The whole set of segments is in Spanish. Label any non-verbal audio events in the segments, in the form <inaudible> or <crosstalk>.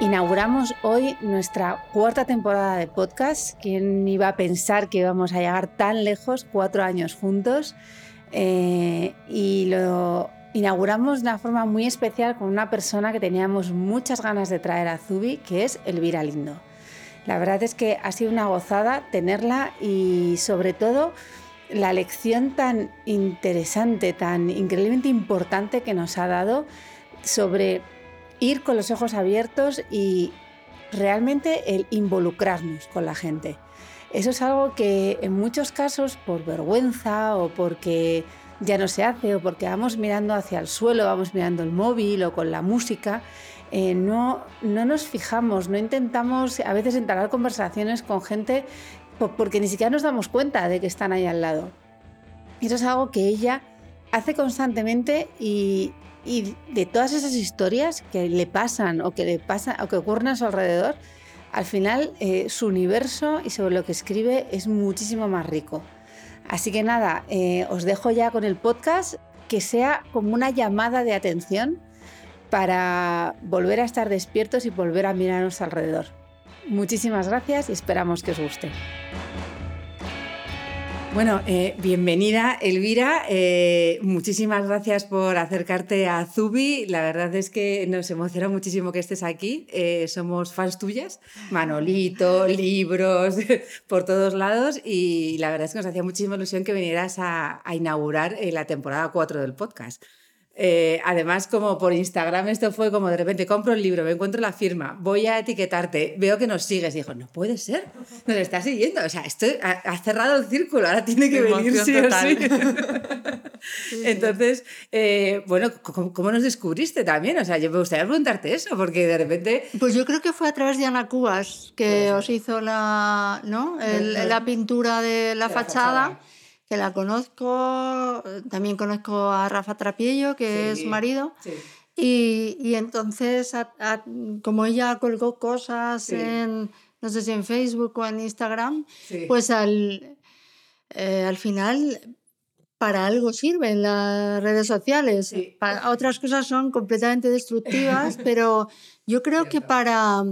Inauguramos hoy nuestra cuarta temporada de podcast. ¿Quién iba a pensar que íbamos a llegar tan lejos, cuatro años juntos? Eh, y lo inauguramos de una forma muy especial con una persona que teníamos muchas ganas de traer a Zubi, que es Elvira Lindo. La verdad es que ha sido una gozada tenerla y sobre todo la lección tan interesante, tan increíblemente importante que nos ha dado sobre ir con los ojos abiertos y realmente el involucrarnos con la gente. Eso es algo que en muchos casos por vergüenza o porque ya no se hace o porque vamos mirando hacia el suelo, vamos mirando el móvil o con la música, eh, no, no nos fijamos, no intentamos a veces entablar conversaciones con gente porque ni siquiera nos damos cuenta de que están ahí al lado. Eso es algo que ella hace constantemente y y de todas esas historias que le pasan o que le pasa o que ocurren a su alrededor, al final eh, su universo y sobre lo que escribe es muchísimo más rico. Así que nada, eh, os dejo ya con el podcast que sea como una llamada de atención para volver a estar despiertos y volver a mirar a nuestro alrededor. Muchísimas gracias y esperamos que os guste. Bueno, eh, bienvenida Elvira. Eh, muchísimas gracias por acercarte a Zubi. La verdad es que nos emociona muchísimo que estés aquí. Eh, somos fans tuyas. Manolito, libros, <laughs> por todos lados. Y la verdad es que nos hacía muchísima ilusión que vinieras a, a inaugurar la temporada 4 del podcast. Eh, además, como por Instagram, esto fue como de repente compro el libro, me encuentro la firma, voy a etiquetarte, veo que nos sigues. Y dijo, no puede ser, nos está siguiendo. O sea, esto ha, cerrado el círculo, ahora tiene que venir sí o sí. <laughs> <laughs> Entonces, eh, bueno, ¿cómo, nos descubriste también? O sea, yo me gustaría preguntarte eso, porque de repente... Pues yo creo que fue a través de Ana Cubas que os hizo la, ¿no? la pintura de la, fachada que la conozco, también conozco a Rafa Trapiello, que es marido. Y, entonces, como ella colgó cosas en, no sé si en Facebook o en Instagram, pues al, eh, al final para algo sirven las redes sociales. Para, otras cosas son completamente destructivas, <laughs> pero yo creo que para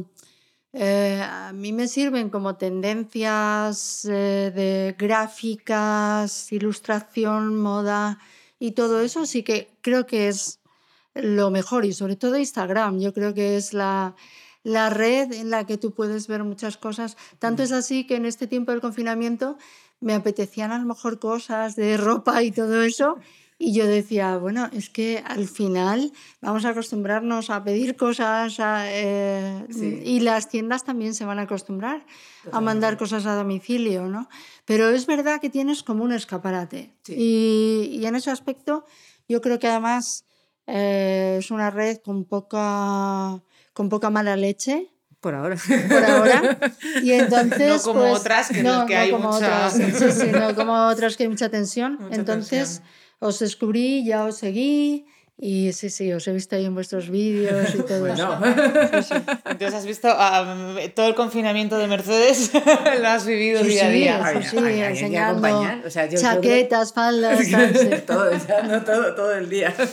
eh, a mí me sirven como tendencias eh, de gráficas, ilustración, moda y todo eso, así que creo que es lo mejor y sobre todo Instagram, yo creo que es la, la red en la que tú puedes ver muchas cosas. Tanto es así que en este tiempo del confinamiento me apetecían a lo mejor cosas de ropa y todo eso y yo decía, bueno, es que al final vamos a acostumbrarnos a pedir cosas eh, y las tiendas también se van a acostumbrar a mandar cosas a domicilio, ¿no? Pero es verdad que tienes como un escaparate. Y, y, en ese aspecto yo creo que además eh, es una red con poca, con poca mala leche. Por ahora. Por ahora. Y <laughs> entonces. No como pues, otras que, no, que hay como mucha... otras, sí, sí, no como otras que hay mucha tensión. <laughs> entonces os descubrí, ya os seguí. Y sí, sí, os he visto ahí en vuestros vídeos y todo eso. Entonces has visto um, todo el confinamiento de Mercedes, <laughs> lo has vivido día a día. Sí, sí, enseñando chaquetas, faldas, todo, no, todo, todo el día. <laughs>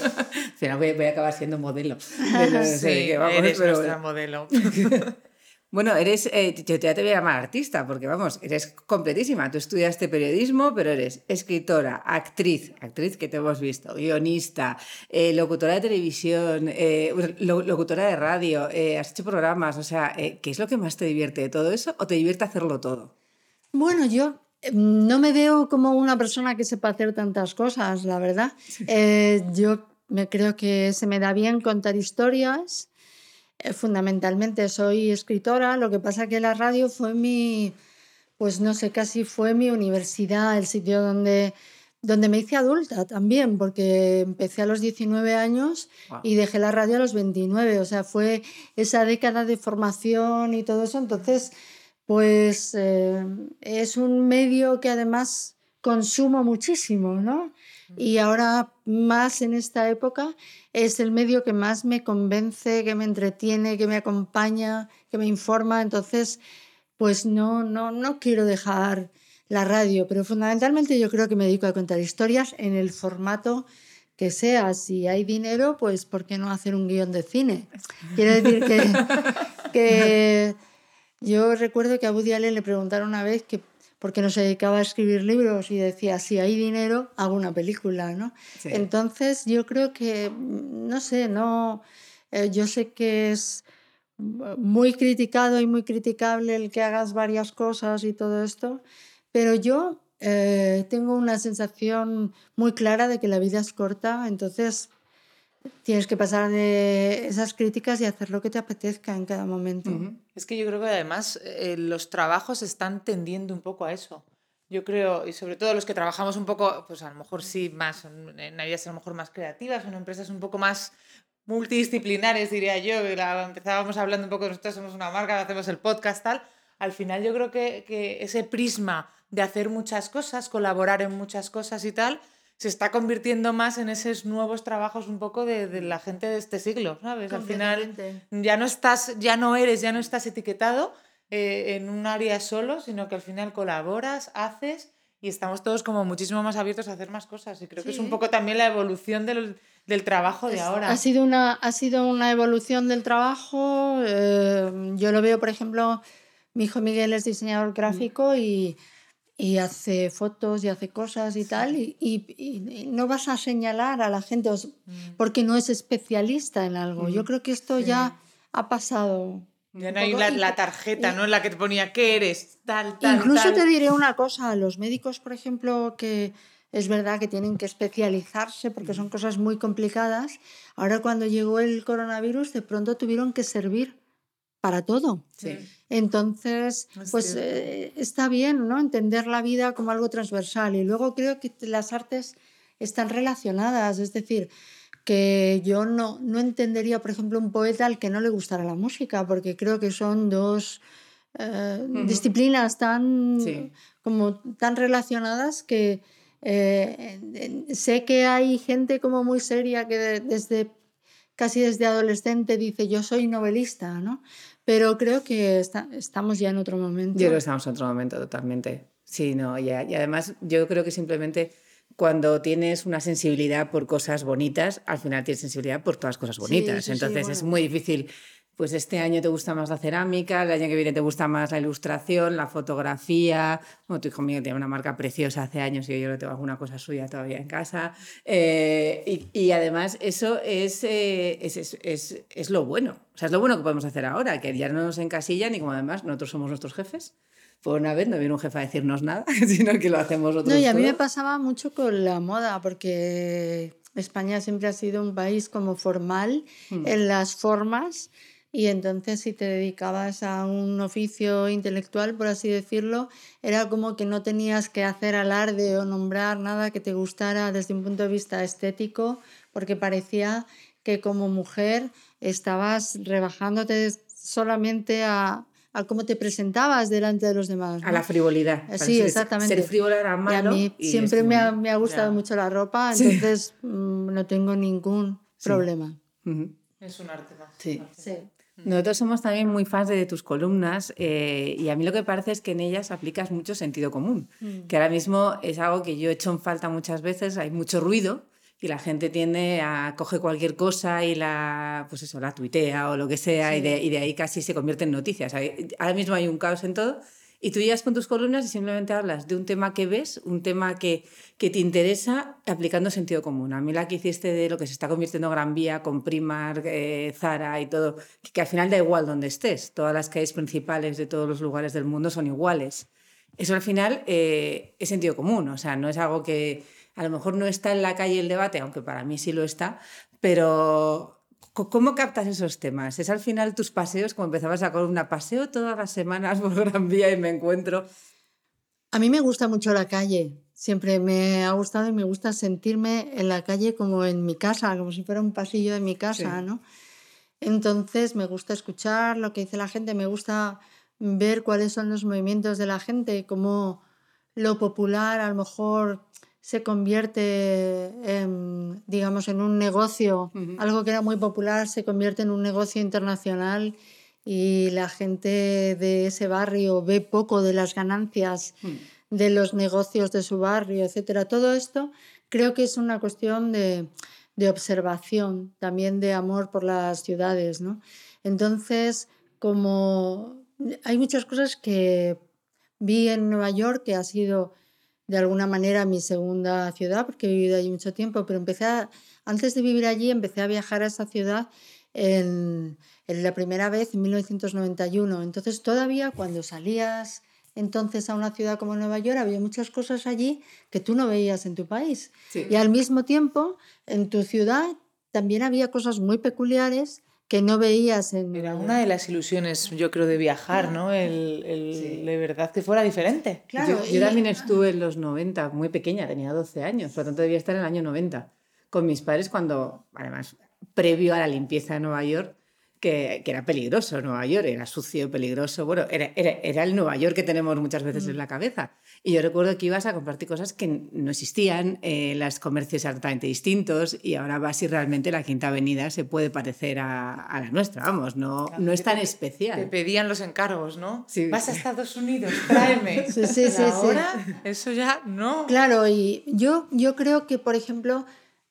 Si no, voy, voy, a acabar siendo modelo. <laughs> No sí, vamos, eres pero... nuestra modelo. Bueno, eres, eh, yo ya te voy a llamar artista, porque vamos, eres completísima. Tú estudiaste periodismo, pero eres escritora, actriz, actriz que te hemos visto, guionista, eh, locutora de televisión, eh, locutora de radio, has hecho programas, o sea, ¿qué es lo que más te divierte de todo eso o te divierte hacerlo todo? Bueno, yo no me veo como una persona que sepa hacer tantas cosas, la verdad. Yo me creo que se me da bien contar historias. Eh, fundamentalmente soy escritora, lo que pasa que la radio fue mi, pues no sé, casi fue mi universidad, el sitio donde, donde me hice adulta también, porque empecé a los 19 años y dejé la radio a los 29, o sea, fue esa década de formación y todo eso, entonces pues eh, es un medio que además consumo muchísimo, ¿no? Y ahora más en esta época es el medio que más me convence, que me entretiene, que me acompaña, que me informa. Entonces, pues no, no, no quiero dejar la radio, pero fundamentalmente yo creo que me dedico a contar historias en el formato que sea. Si hay dinero, pues ¿por qué no hacer un guion de cine? Quiero decir que, <laughs> que yo recuerdo que a Woody Allen le preguntaron una vez que por qué no se dedicaba a escribir libros y decía, si hay dinero, hago una película, ¿no? Entonces yo creo que, no sé, no, eh, yo sé que es muy criticado y muy criticable el que hagas varias cosas y todo esto, pero yo eh, tengo una sensación muy clara de que la vida es corta, entonces tienes que pasar de esas críticas y hacer lo que te apetezca en cada momento. Es que yo creo que además eh, los trabajos están tendiendo un poco a eso. Yo creo, y sobre todo los que trabajamos un poco, pues a lo mejor sí, más en áreas a lo mejor más creativas, en empresas un poco más multidisciplinares, diría yo. empezábamos hablando un poco, nosotros somos una marca, hacemos el podcast, tal. Al final yo creo que, que ese prisma de hacer muchas cosas, colaborar en muchas cosas y tal, se está convirtiendo más en esos nuevos trabajos un poco de, la gente de este siglo, ¿sabes? Al final ya no estás, ya no eres, ya no estás etiquetado eh, en un área solo, sino que al final colaboras, haces y estamos todos como muchísimo más abiertos a hacer más cosas. Y creo que es un poco también la evolución del, del trabajo de ahora. Ha sido una, ha sido una evolución del trabajo. Eh, yo lo veo, por ejemplo, mi hijo Miguel es diseñador gráfico y y hace fotos y hace cosas y tal, y, no vas a señalar a la gente mm. porque no es especialista en algo. Yo mm. creo que esto ya ha pasado. Ya no hay la, tarjeta, ¿no? En la que te ponía qué eres, tal, tal. Incluso te diré una cosa, los médicos, por ejemplo, que es verdad que tienen que especializarse porque son cosas muy complicadas. Ahora cuando llegó el coronavirus, de pronto tuvieron que servir para todo. Sí. Entonces, pues eh, está bien, ¿no? Entender la vida como algo transversal. Y luego creo que las artes están relacionadas, es decir, que yo no, no entendería, por ejemplo, un poeta al que no le gustara la música, porque creo que son dos eh, disciplinas tan, como, tan relacionadas que eh, sé que hay gente como muy seria que desde casi desde adolescente dice yo soy novelista, ¿no? Pero creo que estamos ya en otro momento. Yo creo que estamos en otro momento totalmente. Sí, no, y además yo creo que simplemente cuando tienes una sensibilidad por cosas bonitas, al final tienes sensibilidad por todas las cosas bonitas. Entonces es muy difícil pues este año te gusta más la cerámica, el año que viene te gusta más la ilustración, la fotografía. Bueno, tu hijo mío tiene una marca preciosa hace años y yo no tengo alguna cosa suya todavía en casa. Eh, y, además eso eh, es, es, es, es, lo bueno. O sea, es lo bueno que podemos hacer ahora, que ya no nos encasillan y como además nosotros somos nuestros jefes. Por una vez no viene un jefe a decirnos nada, <laughs> sino que lo hacemos nosotros. No, y a mí me pasaba mucho con la moda, porque España siempre ha sido un país como formal hmm. en las formas y entonces si te dedicabas a un oficio intelectual, por así decirlo, era como que no tenías que hacer alarde o nombrar nada que te gustara desde un punto de vista estético, porque parecía que como mujer estabas rebajándote solamente a, a cómo te presentabas delante de los demás. A la frivolidad. Sí, exactamente. Ser frívola era malo. Y a mí siempre me ha, me ha, gustado mucho la ropa, entonces mm, no tengo ningún problema. Es un arte más. Sí. sí. Nosotros somos también muy fans de tus columnas eh, y a mí lo que parece es que en ellas aplicas mucho sentido común, mm. que ahora mismo es algo que yo he hecho en falta muchas veces, hay mucho ruido y la gente tiende a coger cualquier cosa y la, pues eso, la tuitea o lo que sea y, de, y, de, ahí casi se convierte en noticias. Ahora mismo hay un caos en todo y tú llegas con tus columnas y simplemente hablas de un tema que ves, un tema que, que te interesa, aplicando sentido común. A mí la que hiciste de lo que se está convirtiendo Gran Vía con Primark, eh, Zara y todo, que, al final da igual donde estés. Todas las calles principales de todos los lugares del mundo son iguales. Eso al final eh, es sentido común, o sea, no es algo que a lo mejor no está en la calle el debate, aunque para mí sí lo está, pero ¿Cómo captas esos temas? ¿Es al final tus paseos, como empezabas a con una paseo todas las semanas por Gran Vía y me encuentro? A mí me gusta mucho la calle, siempre me ha gustado y me gusta sentirme en la calle como en mi casa, como si fuera un pasillo de mi casa, ¿no? Entonces me gusta escuchar lo que dice la gente, me gusta ver cuáles son los movimientos de la gente, cómo lo popular a lo mejor se convierte, en, digamos, en un negocio, algo que era muy popular se convierte en un negocio internacional y la gente de ese barrio ve poco de las ganancias mm. de los negocios de su barrio, etcétera. Todo esto creo que es una cuestión de, de observación, también de amor por las ciudades, ¿no? Entonces, como hay muchas cosas que vi en Nueva York que ha sido de alguna manera mi segunda ciudad, porque he vivido allí mucho tiempo, pero empecé antes de vivir allí empecé a viajar a esa ciudad en, la primera vez en 1991. Entonces todavía cuando salías entonces a una ciudad como Nueva York había muchas cosas allí que tú no veías en tu país. Y al mismo tiempo en tu ciudad también había cosas muy peculiares que no veías en... Era una de las ilusiones, yo creo, de viajar, ¿no? El, el de verdad que fuera diferente. Claro, yo, también estuve en los 90, muy pequeña, tenía 12 años, por lo tanto debía estar en el año 90, con mis padres cuando, además, previo a la limpieza de Nueva York, que, era peligroso Nueva York, era sucio, peligroso. Bueno, era, era, el Nueva York que tenemos muchas veces en mm. la cabeza. Y yo recuerdo que ibas a compartir cosas que no existían, eh, los comercios eran totalmente distintos y ahora vas y realmente la Quinta Avenida se puede parecer a, la nuestra, vamos, no, no es tan especial. Te pedían los encargos, ¿no? Vas a Estados Unidos, tráeme. <laughs> Sí, sí, sí. ahora eso ya no. Claro, y yo, yo creo que, por ejemplo,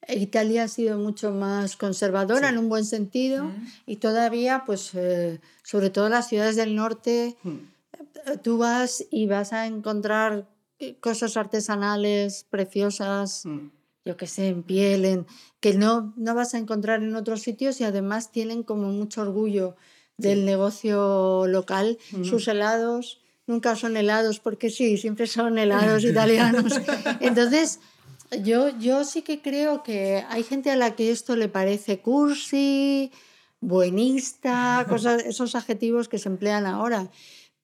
Italia ha sido mucho más conservadora en un buen sentido mm. y todavía, pues, eh, sobre todo las ciudades del norte, mm. eh, tú vas y vas a encontrar cosas artesanales preciosas, mm. yo que sé, en piel, en, que no, no vas a encontrar en otros sitios y además tienen como mucho orgullo del negocio local. Sus helados nunca son helados porque sí, siempre son helados <laughs> italianos. Entonces, yo, yo sí que creo que hay gente a la que esto le parece cursi, buenista, <laughs> cosas, esos adjetivos que se emplean ahora,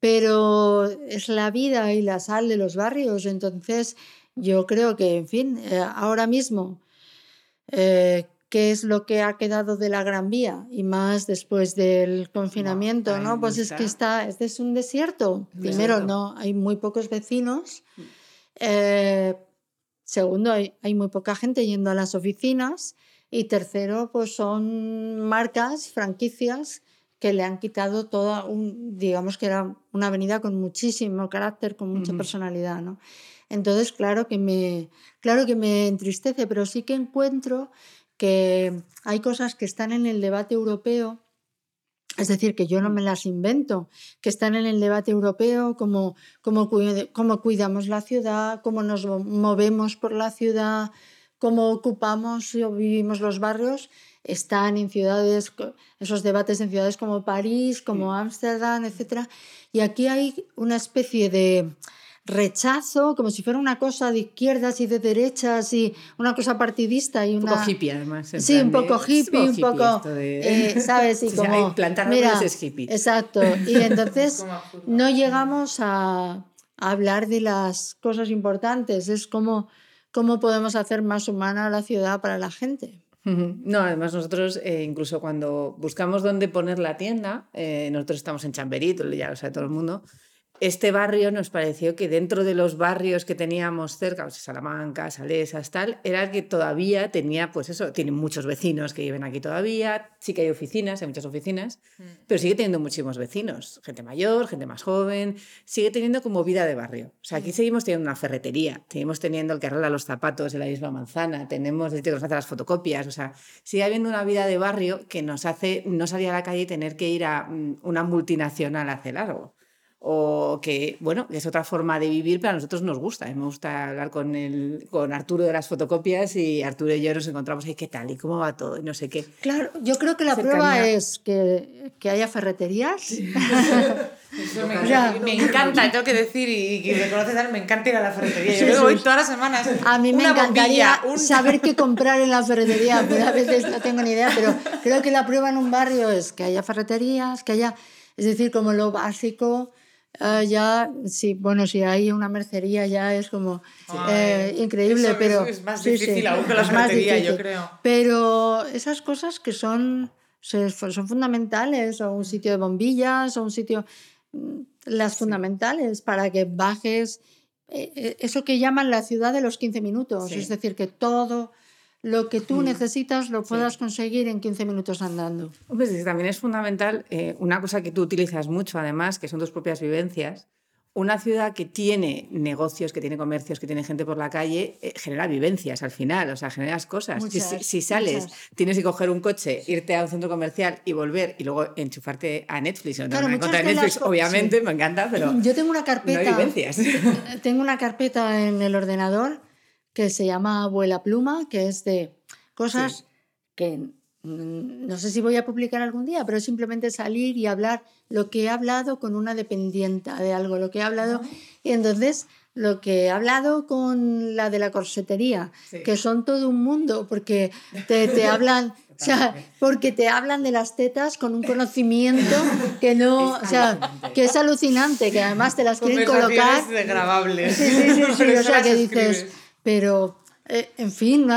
pero es la vida y la sal de los barrios, entonces yo creo que, en fin, eh, ahora mismo, eh, ¿qué es lo que ha quedado de la Gran Vía? Y más después del confinamiento, ¿no? Pues es que está, este es un desierto. Primero, no, hay muy pocos vecinos. Mm. Eh, Segundo, hay, muy poca gente yendo a las oficinas. Y tercero, pues son marcas, franquicias que le han quitado toda, un, digamos que era una avenida con muchísimo carácter, con mucha personalidad, ¿no? Entonces, claro que, me, claro que me entristece, pero sí que encuentro que hay cosas que están en el debate europeo es decir, que yo no me las invento, que están en el debate europeo, cómo, cómo, cómo cuidamos la ciudad, cómo nos movemos por la ciudad, cómo ocupamos o vivimos los barrios, están en ciudades, esos debates en ciudades como París, como Ámsterdam, etc. Y aquí hay una especie de, rechazo, como si fuera una cosa de izquierdas y de derechas y una cosa partidista y una... Un poco hippie además. Sí, un poco hippie, un poco... Eh, ¿Sabes? <laughs> Y como... mira, es hippie. Exacto. Y <laughs> entonces no llegamos a, hablar de las cosas importantes. Es como cómo podemos hacer más humana la ciudad para la gente. <laughs> No, además nosotros eh, incluso cuando buscamos dónde poner la tienda, eh, nosotros estamos en Chamberit, ya lo sabe todo el mundo, este barrio nos pareció que dentro de los barrios que teníamos cerca, pues Salamanca, Salesas, tal, era el que todavía tenía, pues eso, tiene muchos vecinos que viven aquí todavía, sí que hay oficinas, hay muchas oficinas, mm. pero sigue teniendo muchísimos vecinos, gente mayor, gente más joven, sigue teniendo como vida de barrio. O sea, aquí mm. seguimos teniendo una ferretería, seguimos teniendo el que arregla los zapatos en la misma manzana, tenemos el que nos hace las fotocopias, o sea, sigue habiendo una vida de barrio que nos hace no salir a la calle y tener que ir a mm, una multinacional hace largo o que, bueno, es otra forma de vivir, pero a nosotros nos gusta. A mí me gusta hablar con, el, con Arturo de las fotocopias y Arturo y yo nos encontramos ahí, ¿qué tal? ¿Y cómo va todo? Y no sé qué. Claro, yo creo que la prueba es que, que haya ferreterías. <laughs> me, encanta, tengo que decir, y, que me conoces, me encanta ir a la ferretería. Yo voy todas las semanas. A mí me encantaría saber qué comprar en la ferretería, <laughs> pero a veces no tengo ni idea, pero creo que la prueba en un barrio es que haya ferreterías, que haya, es decir, como lo básico. Uh, ya, sí, bueno, si hay una mercería ya es como eh, increíble, pero... Es, más difícil aún que la ferretería, yo creo. Pero esas cosas que son, son fundamentales, o un sitio de bombillas, o un sitio las fundamentales para que bajes eh, eh, eso que llaman la ciudad de los 15 minutos, es decir, que todo lo que tú mm. necesitas lo puedas conseguir en 15 minutos andando. Pues también es fundamental eh, una cosa que tú utilizas mucho, además, que son tus propias vivencias, una ciudad que tiene negocios, que tiene comercios, que tiene gente por la calle, eh, genera vivencias al final, o sea, generas cosas. si, sales, tienes que coger un coche, irte a un centro comercial y volver y luego enchufarte a Netflix. No tengo Netflix, obviamente, me encanta, pero. Yo tengo una carpeta. No hay vivencias. <laughs> Tengo una carpeta en el ordenador que se llama Abuela Pluma, que es de cosas que Mm, no sé si voy a publicar algún día, pero simplemente salir y hablar lo que he hablado con una dependienta de algo, lo que he hablado. Y entonces lo que he hablado con la de la corsetería, que son todo un mundo, porque te, te hablan, <laughs> o sea, porque te hablan de las tetas con un conocimiento que no, o sea, que es alucinante, que además te las <laughs> quieren colocar. grabables. Sí, sí, sí, sí o <laughs> sea, que dices, pero eh, en fin, no,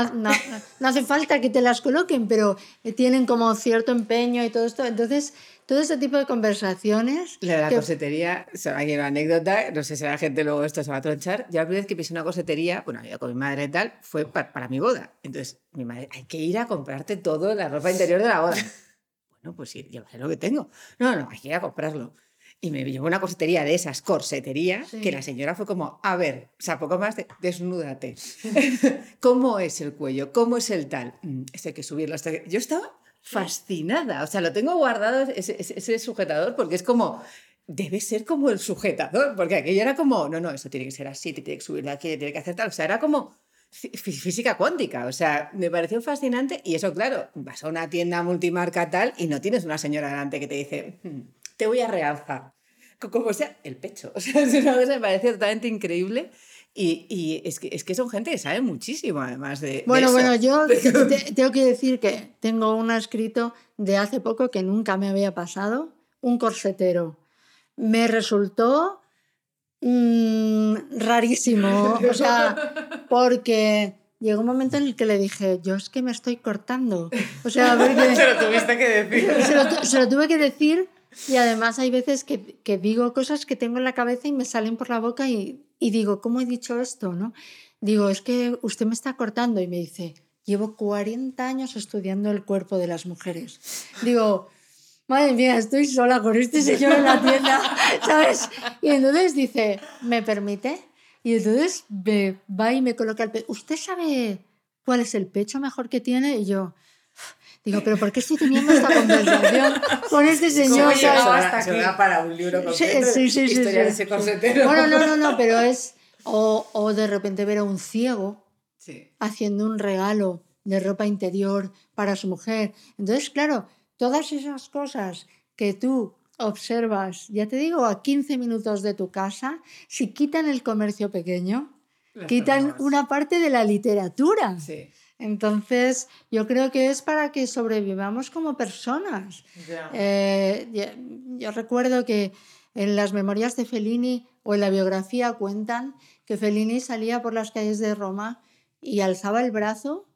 hace falta que te las coloquen, pero eh, tienen como cierto empeño y todo esto. Entonces, todo ese tipo de conversaciones. La de la cosetería, aquí una anécdota, no sé si la gente luego esto se va a tronchar. Yo la primera vez que pisé una cosetería, bueno, yo con mi madre y tal, fue para, mi boda. Entonces, mi madre, hay que ir a comprarte todo la ropa interior de la boda. <laughs> bueno, pues sí, yo sé lo que tengo. No, no, hay que ir a comprarlo. Y me llevó una cosetería de esas, corsetería, que la señora fue como, a ver, o sea, poco más de, desnúdate. <laughs> ¿Cómo es el cuello? ¿Cómo es el tal? Mm, este hay que subirlo. Este... Yo estaba fascinada, o sea, lo tengo guardado ese, ese, sujetador porque es como, debe ser como el sujetador, porque aquello era como, no, no, eso tiene que ser así, te tiene que subir de aquí, tiene que hacer tal, o sea, era como física cuántica, o sea, me pareció fascinante y eso, claro, vas a una tienda multimarca tal y no tienes una señora delante que te dice... Hmm, te voy a realzar. Como sea, el pecho. <laughs> O sea, es una cosa me parece totalmente increíble. Y, y es, que, es, que, son gente que sabe muchísimo, además de. Bueno, bueno, yo <laughs> tengo que decir que tengo un escrito de hace poco que nunca me había pasado: un corsetero. Me resultó mmm, rarísimo. <laughs> O sea, porque llegó un momento en el que le dije, yo es que me estoy cortando. O sea, porque, se lo tuviste que decir. Se lo, se lo tuve que decir y además hay veces que, que, digo cosas que tengo en la cabeza y me salen por la boca y, y, digo, ¿cómo he dicho esto? ¿no? Digo, es que usted me está cortando y me dice, llevo 40 años estudiando el cuerpo de las mujeres. Digo, madre mía, estoy sola con este señor en la tienda, <laughs> ¿sabes? Y entonces dice, ¿me permite? Y entonces me va y me coloca el pecho. ¿Usted sabe cuál es el pecho mejor que tiene? Y yo, Digo, pero ¿por qué estoy teniendo esta conversación con este señor? Se hasta se va para un libro completo. Sí, sí, sí. Historia de ese corsetero. Bueno, no, no, no, <laughs> pero es... O, o de repente ver a un ciego haciendo un regalo de ropa interior para su mujer. Entonces, claro, todas esas cosas que tú observas, ya te digo, a 15 minutos de tu casa, si quitan el comercio pequeño, quitan una parte de la literatura. Sí. Entonces, yo creo que es para que sobrevivamos como personas. Eh, yo, recuerdo que en las memorias de Fellini o en la biografía cuentan que Fellini salía por las calles de Roma y alzaba el brazo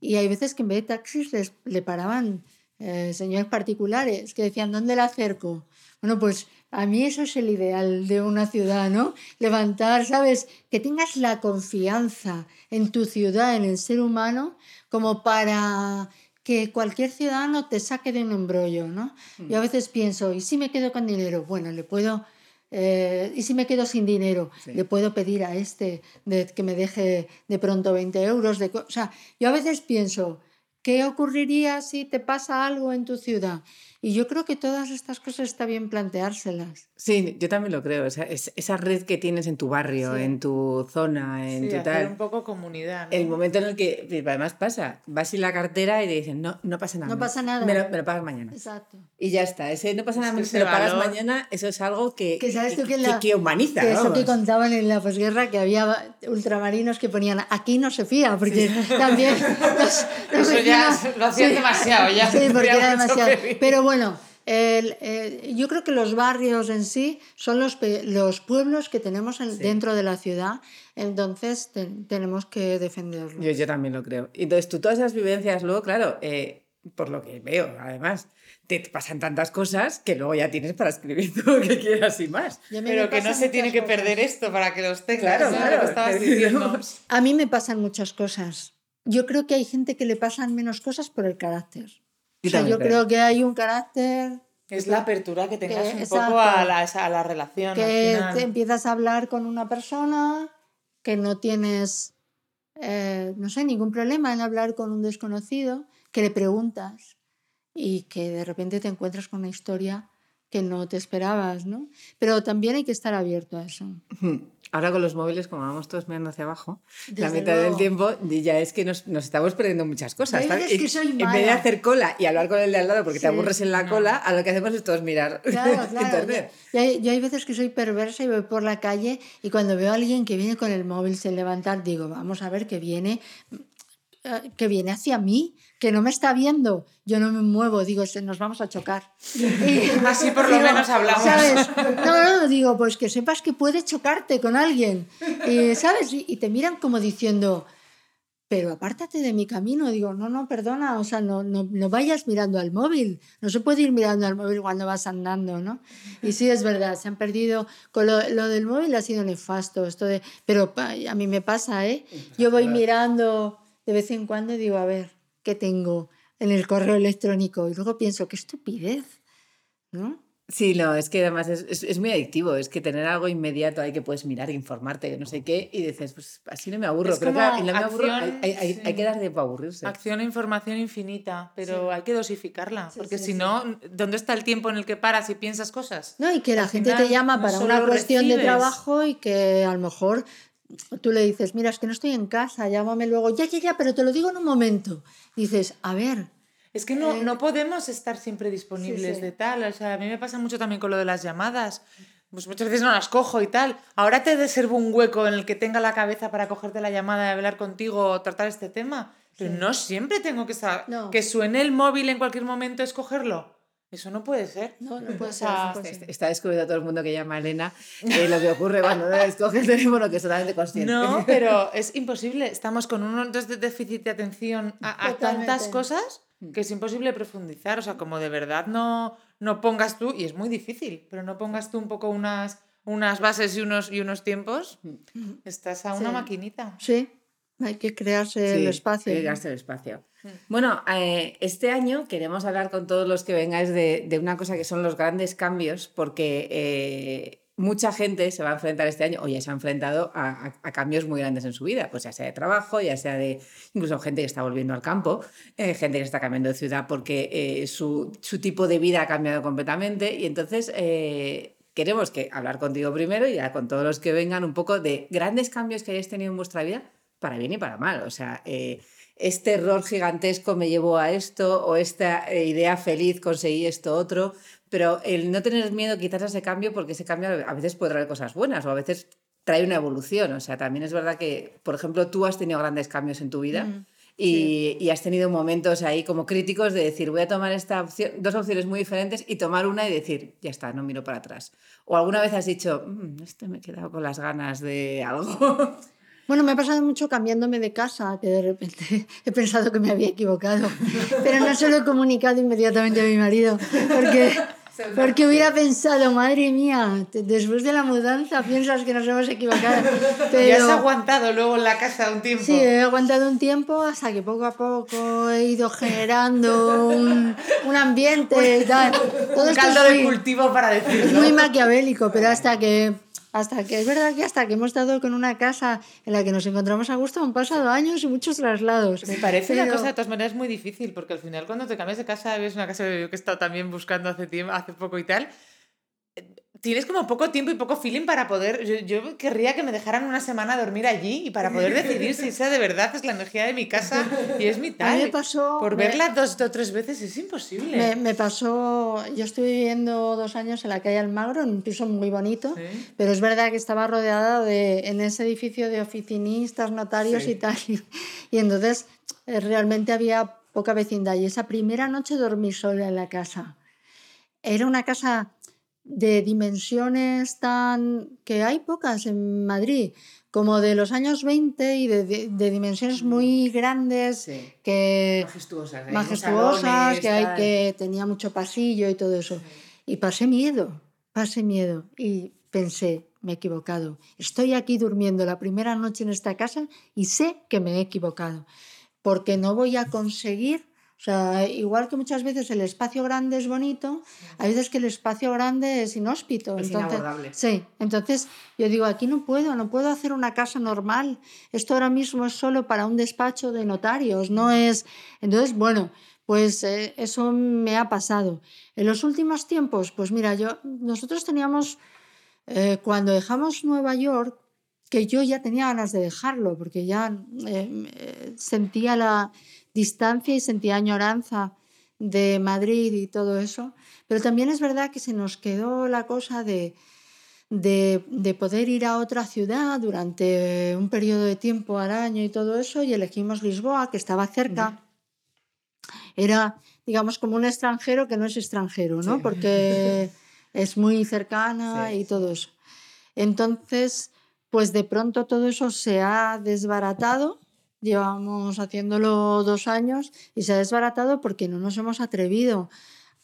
y hay veces que en vez de taxis les, le paraban eh, señores particulares que decían, ¿dónde la acerco? Bueno, pues a mí eso es el ideal de una ciudad, ¿no? Levantar, ¿sabes? Que tengas la confianza en tu ciudad, en el ser humano, como para que cualquier ciudadano te saque de un embrollo, ¿no? Mm. Yo a veces pienso, ¿y si me quedo con dinero? Bueno, le puedo... Eh, ¿Y si me quedo sin dinero? Le puedo pedir a este de, que me deje de pronto 20 euros. De, o sea, yo a veces pienso, ¿qué ocurriría si te pasa algo en tu ciudad? Y yo creo que todas estas cosas está bien planteárselas. Sí, yo también lo creo. Esa, esa red que tienes en tu barrio, en tu zona, en sí, tu tal. un poco comunidad. El momento en el que, además pasa, vas sin la cartera y te dicen, no, no pasa nada. No pasa nada. Me lo, me lo pagas mañana. Exacto. Y ya está. Ese no pasa nada, Es que me lo pagas valor- mañana, eso es algo que, Que sabes tú que, que, la- que humaniza. que eso que contaban en la posguerra que había ultramarinos que ponían aquí no se fía porque también <laughs> los, los Eso ya vecinos- lo hacían demasiado, ya sí porque era demasiado pero bueno el, eh, yo creo que los barrios en sí son los, los pueblos que tenemos en- dentro de la ciudad entonces te- tenemos que defenderlos Yo, yo también lo creo. Entonces, tú todas esas vivencias, luego, claro, eh, por lo que veo, además, te pasan tantas cosas que luego ya tienes para escribir <laughs> todo lo que quieras y más. Y Pero que no se tiene que cosas. perder esto para que los tengas. Claro, claro, Lo estabas diciendo. a mí me pasan muchas cosas yo creo que hay gente que le pasan menos cosas por el carácter o sea, también yo creo. creo que hay un carácter Es la apertura que tengas Que- un exacto. poco a la, a la relación. que al final. te empiezas a hablar con una persona que no tienes, eh, no sé, ningún problema en hablar con un desconocido, que le preguntas y que de repente te encuentras con una historia que no te esperabas, ¿no? Pero también hay que estar abierto a eso. Ahora con los móviles, como vamos todos mirando hacia abajo, la Desde mitad del luego. tiempo ya es que nos, nos estamos perdiendo muchas cosas. ¿sabes? que soy en vez de hacer cola y hablar con el de al lado porque te Sí. aburres en la cola, a lo que hacemos es todos mirar <laughs> Claro, claro. internet. Yo, yo hay, yo hay veces que soy perversa y voy por la calle y cuando veo a alguien que viene con el móvil sin levantar, digo, vamos a ver que viene, eh, que viene hacia mí, que no me está viendo. Yo no me muevo, digo, "Se- nos vamos a chocar. <laughs> Y- Así por lo menos hablamos. ¿Sabes? No, no, digo, pues que sepas que puede chocarte con alguien. Y, ¿Sabes? Y, y te miran como diciendo, pero apártate de mi camino. Digo, no, no, perdona, o sea, no, no, no vayas mirando al móvil. No se puede ir mirando al móvil cuando vas andando, ¿no? Y sí, es verdad, se han perdido. Con lo, lo del móvil ha sido nefasto, esto de, pero a mí me pasa, ¿eh? Yo voy mirando de vez en cuando y digo, a ver, ¿qué tengo en el correo electrónico? Y luego pienso, qué estupidez, ¿no? Sí, no, es que además es, es- es muy adictivo, es que tener algo inmediato ahí que puedes mirar, informarte, no sé qué, y dices, pues así no me aburro. Claro, y no me aburro, acción, hay, hay- hay- sí. hay que dar tiempo a aburrirse. Acción e información infinita, pero hay que dosificarla, Sí, porque sí, si sí. no, ¿dónde está el tiempo en el que paras y piensas cosas? No, y que la Al gente te final, llama no para solo una cuestión de recibes. trabajo y que a lo mejor tú le dices, mira, es que no estoy en casa, llámame luego, ya, ya, ya, pero te lo digo en un momento. Dices, a ver, Es que no, Eh, no podemos estar siempre disponibles sí. de tal. O sea, a mí me pasa mucho también con lo de las llamadas. Pues muchas veces no las cojo y tal. Ahora te reservo un hueco en el que tenga la cabeza para cogerte la llamada y hablar contigo o tratar este tema. Pero no siempre tengo que estar. No. Que suene el móvil en cualquier momento escogerlo. Eso no puede ser. no, no puede ser. Está descubriendo todo el mundo que llama a Elena eh, lo que ocurre cuando <laughs> escoge el teléfono, que es totalmente consciente. No, <laughs> pero es imposible. Estamos con un de déficit de atención a, tantas cosas que es imposible profundizar. O sea, como de verdad no, no pongas tú, y es muy difícil, pero no pongas tú un poco unas, unas bases y unos, y unos tiempos, estás a una Sí. maquinita. Sí, hay que crearse el espacio. hay que darse el espacio. Bueno, eh, este año queremos hablar con todos los que vengáis de, de una cosa que son los grandes cambios, porque eh, mucha gente se va a enfrentar este año, o ya se ha enfrentado a, a- a cambios muy grandes en su vida, pues ya sea de trabajo, ya sea de incluso gente que está volviendo al campo, eh, gente que está cambiando de ciudad porque eh, su, su tipo de vida ha cambiado completamente, y entonces... eh, Queremos que hablar contigo primero y ya con todos los que vengan un poco de grandes cambios que hayáis tenido en vuestra vida, para bien y para mal. O sea, eh, este error gigantesco me llevó a esto o esta eh, idea feliz conseguí esto otro, pero el no tener miedo a quitarse ese cambio porque ese cambio a veces puede traer cosas buenas o a veces trae una evolución. O sea, también es verdad que, por ejemplo, tú has tenido grandes cambios en tu vida. Mm, Y, y has tenido momentos ahí como críticos de decir, voy a tomar esta opción, dos opciones muy diferentes y tomar una y decir, ya está, no miro para atrás. O alguna vez has dicho, "Mm, este me he quedado con las ganas de algo. <laughs> Bueno, me ha pasado mucho cambiándome de casa, que de repente <laughs> he pensado que me había equivocado, pero no se lo he comunicado inmediatamente a mi marido, porque, porque hubiera pensado, madre mía, después de la mudanza piensas que nos hemos equivocado. <laughs> Ya has Pero aguantado luego en la casa un tiempo. sí, he aguantado un tiempo hasta que poco a poco he ido generando un, un ambiente y tal. <laughs> Todo un caldo es de muy- cultivo para es decirlo. muy maquiavélico, pero hasta que Hasta que es verdad que hasta que hemos estado con una casa en la que nos encontramos a gusto han pasado años y muchos traslados. Me parece una cosa de todas maneras muy difícil, porque al final cuando te cambias de casa, ves una casa que he estado también buscando hace, tiempo, hace poco y tal, tienes como poco tiempo y poco feeling para poder. Yo, yo, querría que me dejaran una semana a dormir allí y para poder decidir si esa de verdad es la energía de mi casa y es mi tal. me pasó. Por verla dos o tres veces es imposible. Me, me, pasó. Yo estuve viviendo dos años en la calle Almagro, en un piso muy bonito, pero es verdad que estaba rodeada de, en ese edificio de oficinistas, notarios y tal. Y, y entonces eh, realmente había poca vecindad. Y esa primera noche dormí sola en la casa. Era una casa de dimensiones tan que hay pocas en Madrid, como de los años 20 y de, de, dimensiones muy grandes, que majestuosas, majestuosas que, hay, que tenía mucho pasillo y todo eso. Y pasé miedo, pasé miedo y pensé, me he equivocado. Estoy aquí durmiendo la primera noche en esta casa y sé que me he equivocado, porque no voy a conseguir sea, igual que muchas veces el espacio grande es bonito, hay veces que el espacio grande es inhóspito. Es entonces, inabordable. Sí, entonces yo digo, aquí no puedo, no puedo hacer una casa normal. Esto ahora mismo es solo para un despacho de notarios, no es... Entonces, bueno, pues eh, eso me ha pasado. En los últimos tiempos, pues mira, yo, nosotros teníamos, eh, cuando dejamos Nueva York, que yo ya tenía ganas de dejarlo, porque ya eh, sentía la distancia y sentía añoranza de Madrid y todo eso, pero también es verdad que se nos quedó la cosa de, de, de, poder ir a otra ciudad durante un periodo de tiempo al año y todo eso, y elegimos Lisboa, que estaba cerca. Era, digamos, como un extranjero que no es extranjero, ¿no? Sí. Porque <laughs> es muy cercana sí. y todo eso. Entonces, pues de pronto todo eso se ha desbaratado Llevamos haciéndolo dos años y se ha desbaratado porque no nos hemos atrevido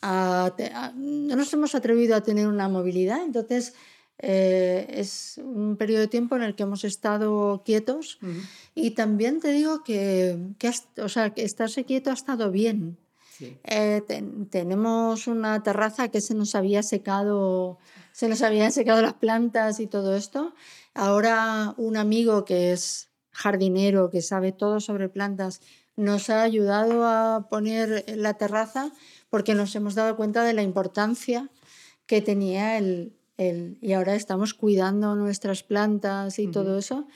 a, a no nos hemos atrevido a tener una movilidad. Entonces, eh, es un periodo de tiempo en el que hemos estado quietos uh -huh. y también te digo que, que, has, o sea, que estarse quieto ha estado bien. Sí. Eh, ten, tenemos una terraza que se nos había secado, se nos habían secado las plantas y todo esto. Ahora un amigo que es jardinero que sabe todo sobre plantas, nos ha ayudado a poner la terraza porque nos hemos dado cuenta de la importancia que tenía el, el y ahora estamos cuidando nuestras plantas y uh -huh. todo eso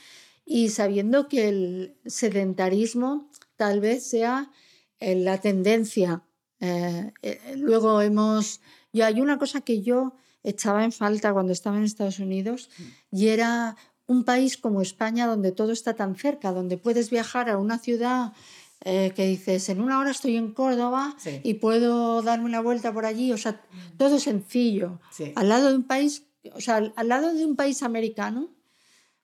y sabiendo que el sedentarismo tal vez sea eh, la tendencia. Eh, eh, luego hemos, yo hay una cosa que yo echaba en falta cuando estaba en Estados Unidos y era un país como España donde todo está tan cerca, donde puedes viajar a una ciudad eh, que dices, en una hora estoy en Córdoba sí. y puedo darme una vuelta por allí, o sea, todo es sencillo. Sí. Al lado de un país, o sea, al lado de un país americano,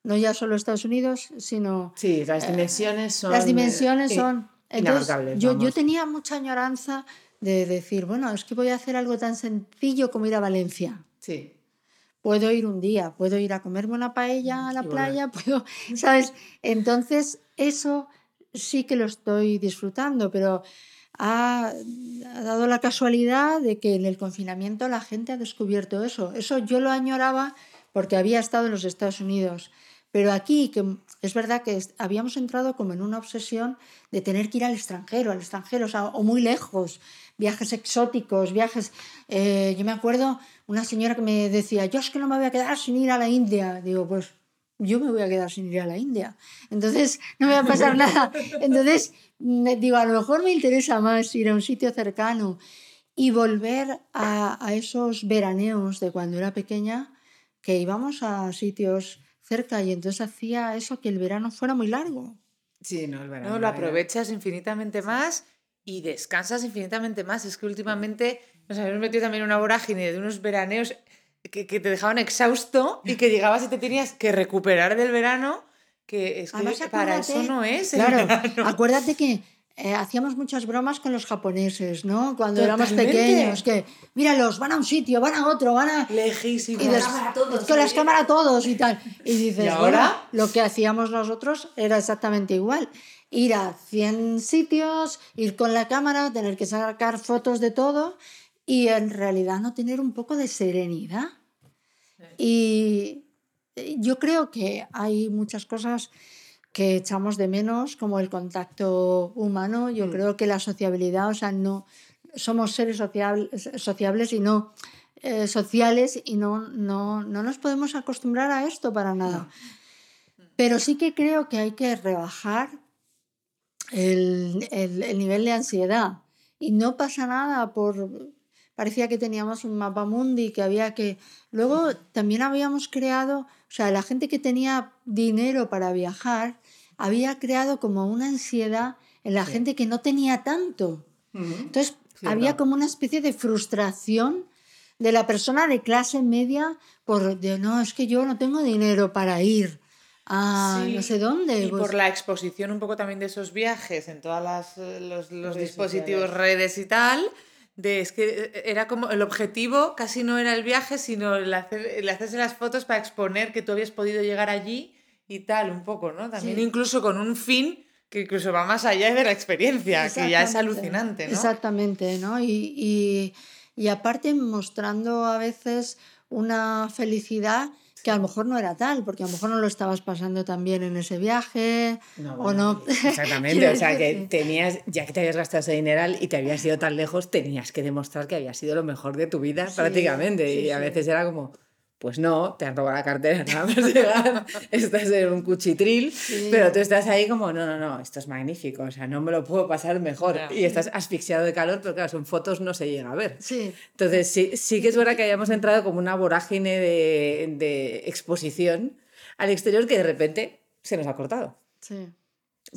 no ya solo Estados Unidos, sino... Sí, las dimensiones son... Las dimensiones son... Entonces, yo, yo tenía mucha añoranza de decir, bueno, es que voy a hacer algo tan sencillo como ir a Valencia. Sí puedo ir un día, puedo ir a comerme una paella a la playa, <laughs> puedo, ¿sabes? Entonces, eso sí que lo estoy disfrutando, pero ha, ha, dado la casualidad de que en el confinamiento la gente ha descubierto eso. Eso yo lo añoraba porque había estado en los Estados Unidos. Pero aquí, que es verdad que habíamos entrado como en una obsesión de tener que ir al extranjero, al extranjero, o, sea, o muy lejos, viajes exóticos, viajes... Eh, yo me acuerdo una señora que me decía, yo es que no me voy a quedar sin ir a la India. Digo, pues yo me voy a quedar sin ir a la India. Entonces, <laughs> no me va a pasar nada. Entonces, digo, a lo mejor me interesa más ir a un sitio cercano y volver a, a esos veraneos de cuando era pequeña, que íbamos a sitios cerca y entonces hacía eso que el verano fuera muy largo. Sí, no, el verano. No, lo aprovechas infinitamente más y descansas infinitamente más. Es que últimamente nos habíamos metido también una vorágine de unos veraneos que, que, te dejaban exhausto y que llegabas y te tenías que recuperar del verano, que es que Además, para eso no es. Claro, acuérdate que eh, hacíamos muchas bromas con los japoneses, ¿no? Cuando Totalmente. éramos pequeños, que míralos, van a un sitio, van a otro, van a... Lejísimos. Y des... todos, con las cámaras todos y tal. Y dices, ¿Y ahora? Bueno, lo que hacíamos nosotros era exactamente igual ir a 100 sitios, ir con la cámara, tener que sacar fotos de todo y en realidad no tener un poco de serenidad. Y, eh, yo creo que hay muchas cosas que echamos de menos, como el contacto humano. Yo mm. creo que la sociabilidad, o sea, no somos seres sociables y no eh, sociales y no, no, no, nos podemos acostumbrar a esto para nada. Pero sí que creo que hay que rebajar el, el, el nivel de ansiedad. Y no pasa nada por parecía que teníamos un mapa mundi, que había que... Luego también habíamos creado, o sea, la gente que tenía dinero para viajar, había creado como una ansiedad en la gente que no tenía tanto. Entonces, había como una especie de frustración de la persona de clase media por, de, no, es que yo no tengo dinero para ir a no sé dónde. Y por pues la exposición un poco también de esos viajes en todos los, los dispositivos, redes y tal de es que eh, eh, era como el objetivo casi no era el viaje, sino el, hacer, hacerse las fotos para exponer que tú habías podido llegar allí y tal, un poco, ¿no? También incluso con un fin que incluso va más allá de la experiencia, que ya es alucinante, ¿no? Exactamente, ¿no? Y, y, y aparte mostrando a veces una felicidad que a lo mejor no era tal, porque a lo mejor no lo estabas pasando tan bien en ese viaje o no. <laughs> Exactamente, o sea que <laughs> tenías, ya que te habías gastado ese dineral y te habías ido tan lejos, tenías que demostrar que había sido lo mejor de tu vida prácticamente. y a veces era como, pues no, te han robado la cartera nada más llegar, estás en un cuchitril, pero tú estás ahí como, no, no, no, esto es magnífico, o sea, no me lo puedo pasar mejor. Y estás asfixiado de calor, pero claro, son fotos no se llega a ver. Sí. Entonces, sí, sí que es verdad que hayamos entrado como una vorágine de, de exposición al exterior que de repente se nos ha cortado. Sí.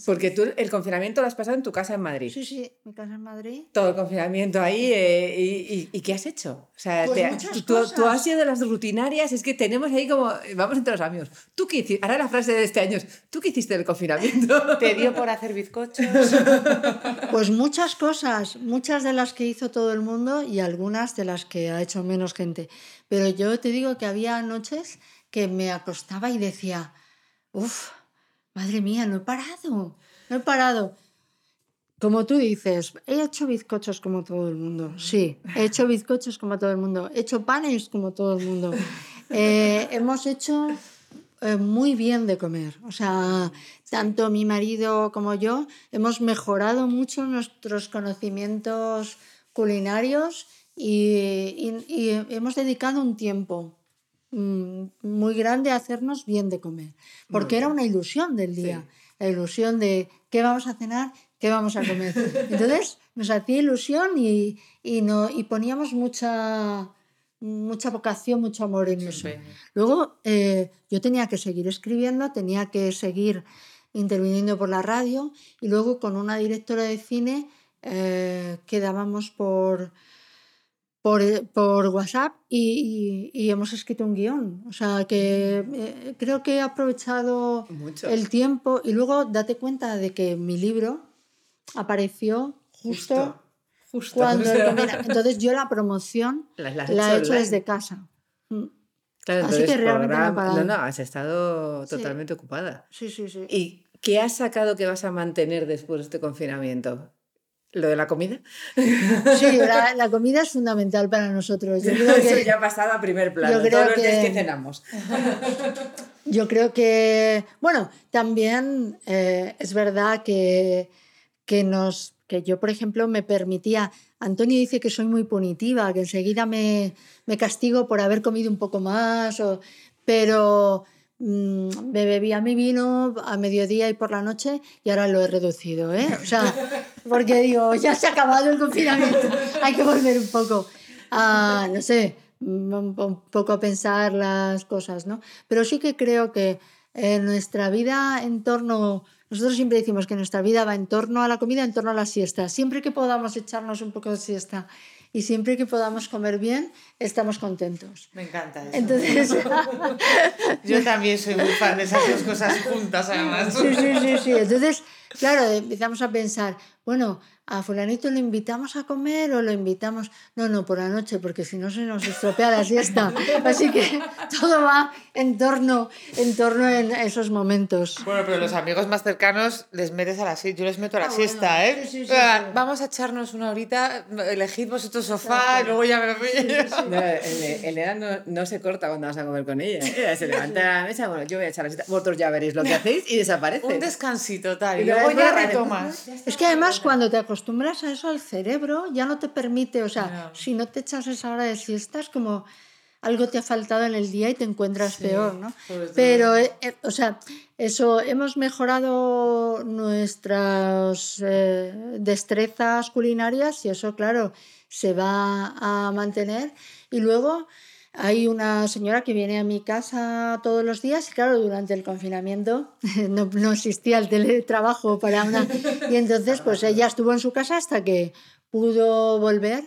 Porque tú el confinamiento lo has pasado en tu casa en Madrid. Sí, sí, mi casa en Madrid. Todo el confinamiento ahí. Eh, y, y, qué has hecho? O sea, pues tú, tú, has sido de las rutinarias. Es que tenemos ahí como. Vamos entre los amigos. ¿Tú qué hiciste? Ahora la frase de este año ¿Tú qué hiciste del confinamiento? <laughs> ¿Te dio por hacer bizcochos? <laughs> Pues muchas cosas. Muchas de las que hizo todo el mundo y algunas de las que ha hecho menos gente. Pero yo te digo que había noches que me acostaba y decía. Uff madre mía, no he parado, no he parado. Como tú dices, he hecho bizcochos como todo el mundo. Sí, he hecho bizcochos como todo el mundo. He hecho panes como todo el mundo. <laughs> Eh, hemos hecho eh, muy bien de comer. O sea, tanto mi marido como yo hemos mejorado mucho nuestros conocimientos culinarios y hemos dedicado un tiempo muy grande hacernos bien de comer, porque era una ilusión del día, la ilusión de qué vamos a cenar, qué vamos a comer. <laughs> Entonces nos hacía ilusión y, y, no, y poníamos mucha, mucha vocación, mucho amor en eso. Luego eh, yo tenía que seguir escribiendo, tenía que seguir interviniendo por la radio y luego con una directora de cine eh, quedábamos por por, por WhatsApp y, y, hemos escrito un guion. O sea, que eh, creo que he aprovechado el tiempo y luego date cuenta de que mi libro apareció justo, justo. cuando... <laughs> entonces yo la promoción la, he hecho desde casa. Mm. Así que realmente no, no, has estado totalmente ocupada. Sí, sí, sí. ¿Y qué has sacado que vas a mantener después de este confinamiento? ¿Lo de la comida? Sí, <laughs> la, comida es fundamental para nosotros. Yo creo que, Eso ya ha pasado a primer plano, yo todos los días que cenamos. <laughs> Yo creo que, bueno, también eh, es verdad que, que, nos, que yo, por ejemplo, me permitía, Antonio dice que soy muy punitiva, que enseguida me, me castigo por haber comido un poco más, o, pero Mm, me bebía mi vino a mediodía y por la noche y ahora lo he reducido, ¿eh? O sea, porque digo, ya se ha acabado el confinamiento, hay que volver un poco a, no sé, un poco a pensar las cosas, ¿no? Pero sí que creo que en nuestra vida en torno, nosotros siempre decimos que nuestra vida va en torno a la comida, en torno a la siesta. Siempre que podamos echarnos un poco de siesta y siempre que podamos comer bien, estamos contentos. Me encanta eso. Entonces, <laughs> yo también soy muy fan de esas dos cosas juntas, además. Sí, sí, sí, sí. Entonces, claro, empezamos a pensar, bueno, a fulanito lo invitamos a comer o lo invitamos, no, no, por la noche, porque si no se nos estropea la siesta. <laughs> Así que todo va en torno, en torno en esos momentos. Bueno, pero los amigos más cercanos les metes a la siesta, yo les meto a la Ah, siesta, bueno, ¿eh? sí, sí, sí, Venga, sí. Vamos a echarnos una horita, elegid vosotros sofá y luego ya me. No, el- Elena no, no se corta cuando vas a comer con ella. Ella se levanta de la mesa, bueno, yo voy a echar la siesta. Vosotros ya veréis lo que hacéis y desaparece. Un descansito tal, y Y luego ya retomas. Es que además cuando te acostumbras a eso, el cerebro ya no te permite, o sea, si no te echas esa hora de siesta es como algo te ha faltado en el día y te encuentras peor, ¿no? todo. Pero, eh, eh, o sea, eso, hemos mejorado nuestras eh, destrezas culinarias y eso, claro, se va a mantener. Y luego hay una señora que viene a mi casa todos los días y claro, durante el confinamiento <laughs> no, no existía el teletrabajo para una... Y entonces pues <laughs> ella estuvo en su casa hasta que pudo volver.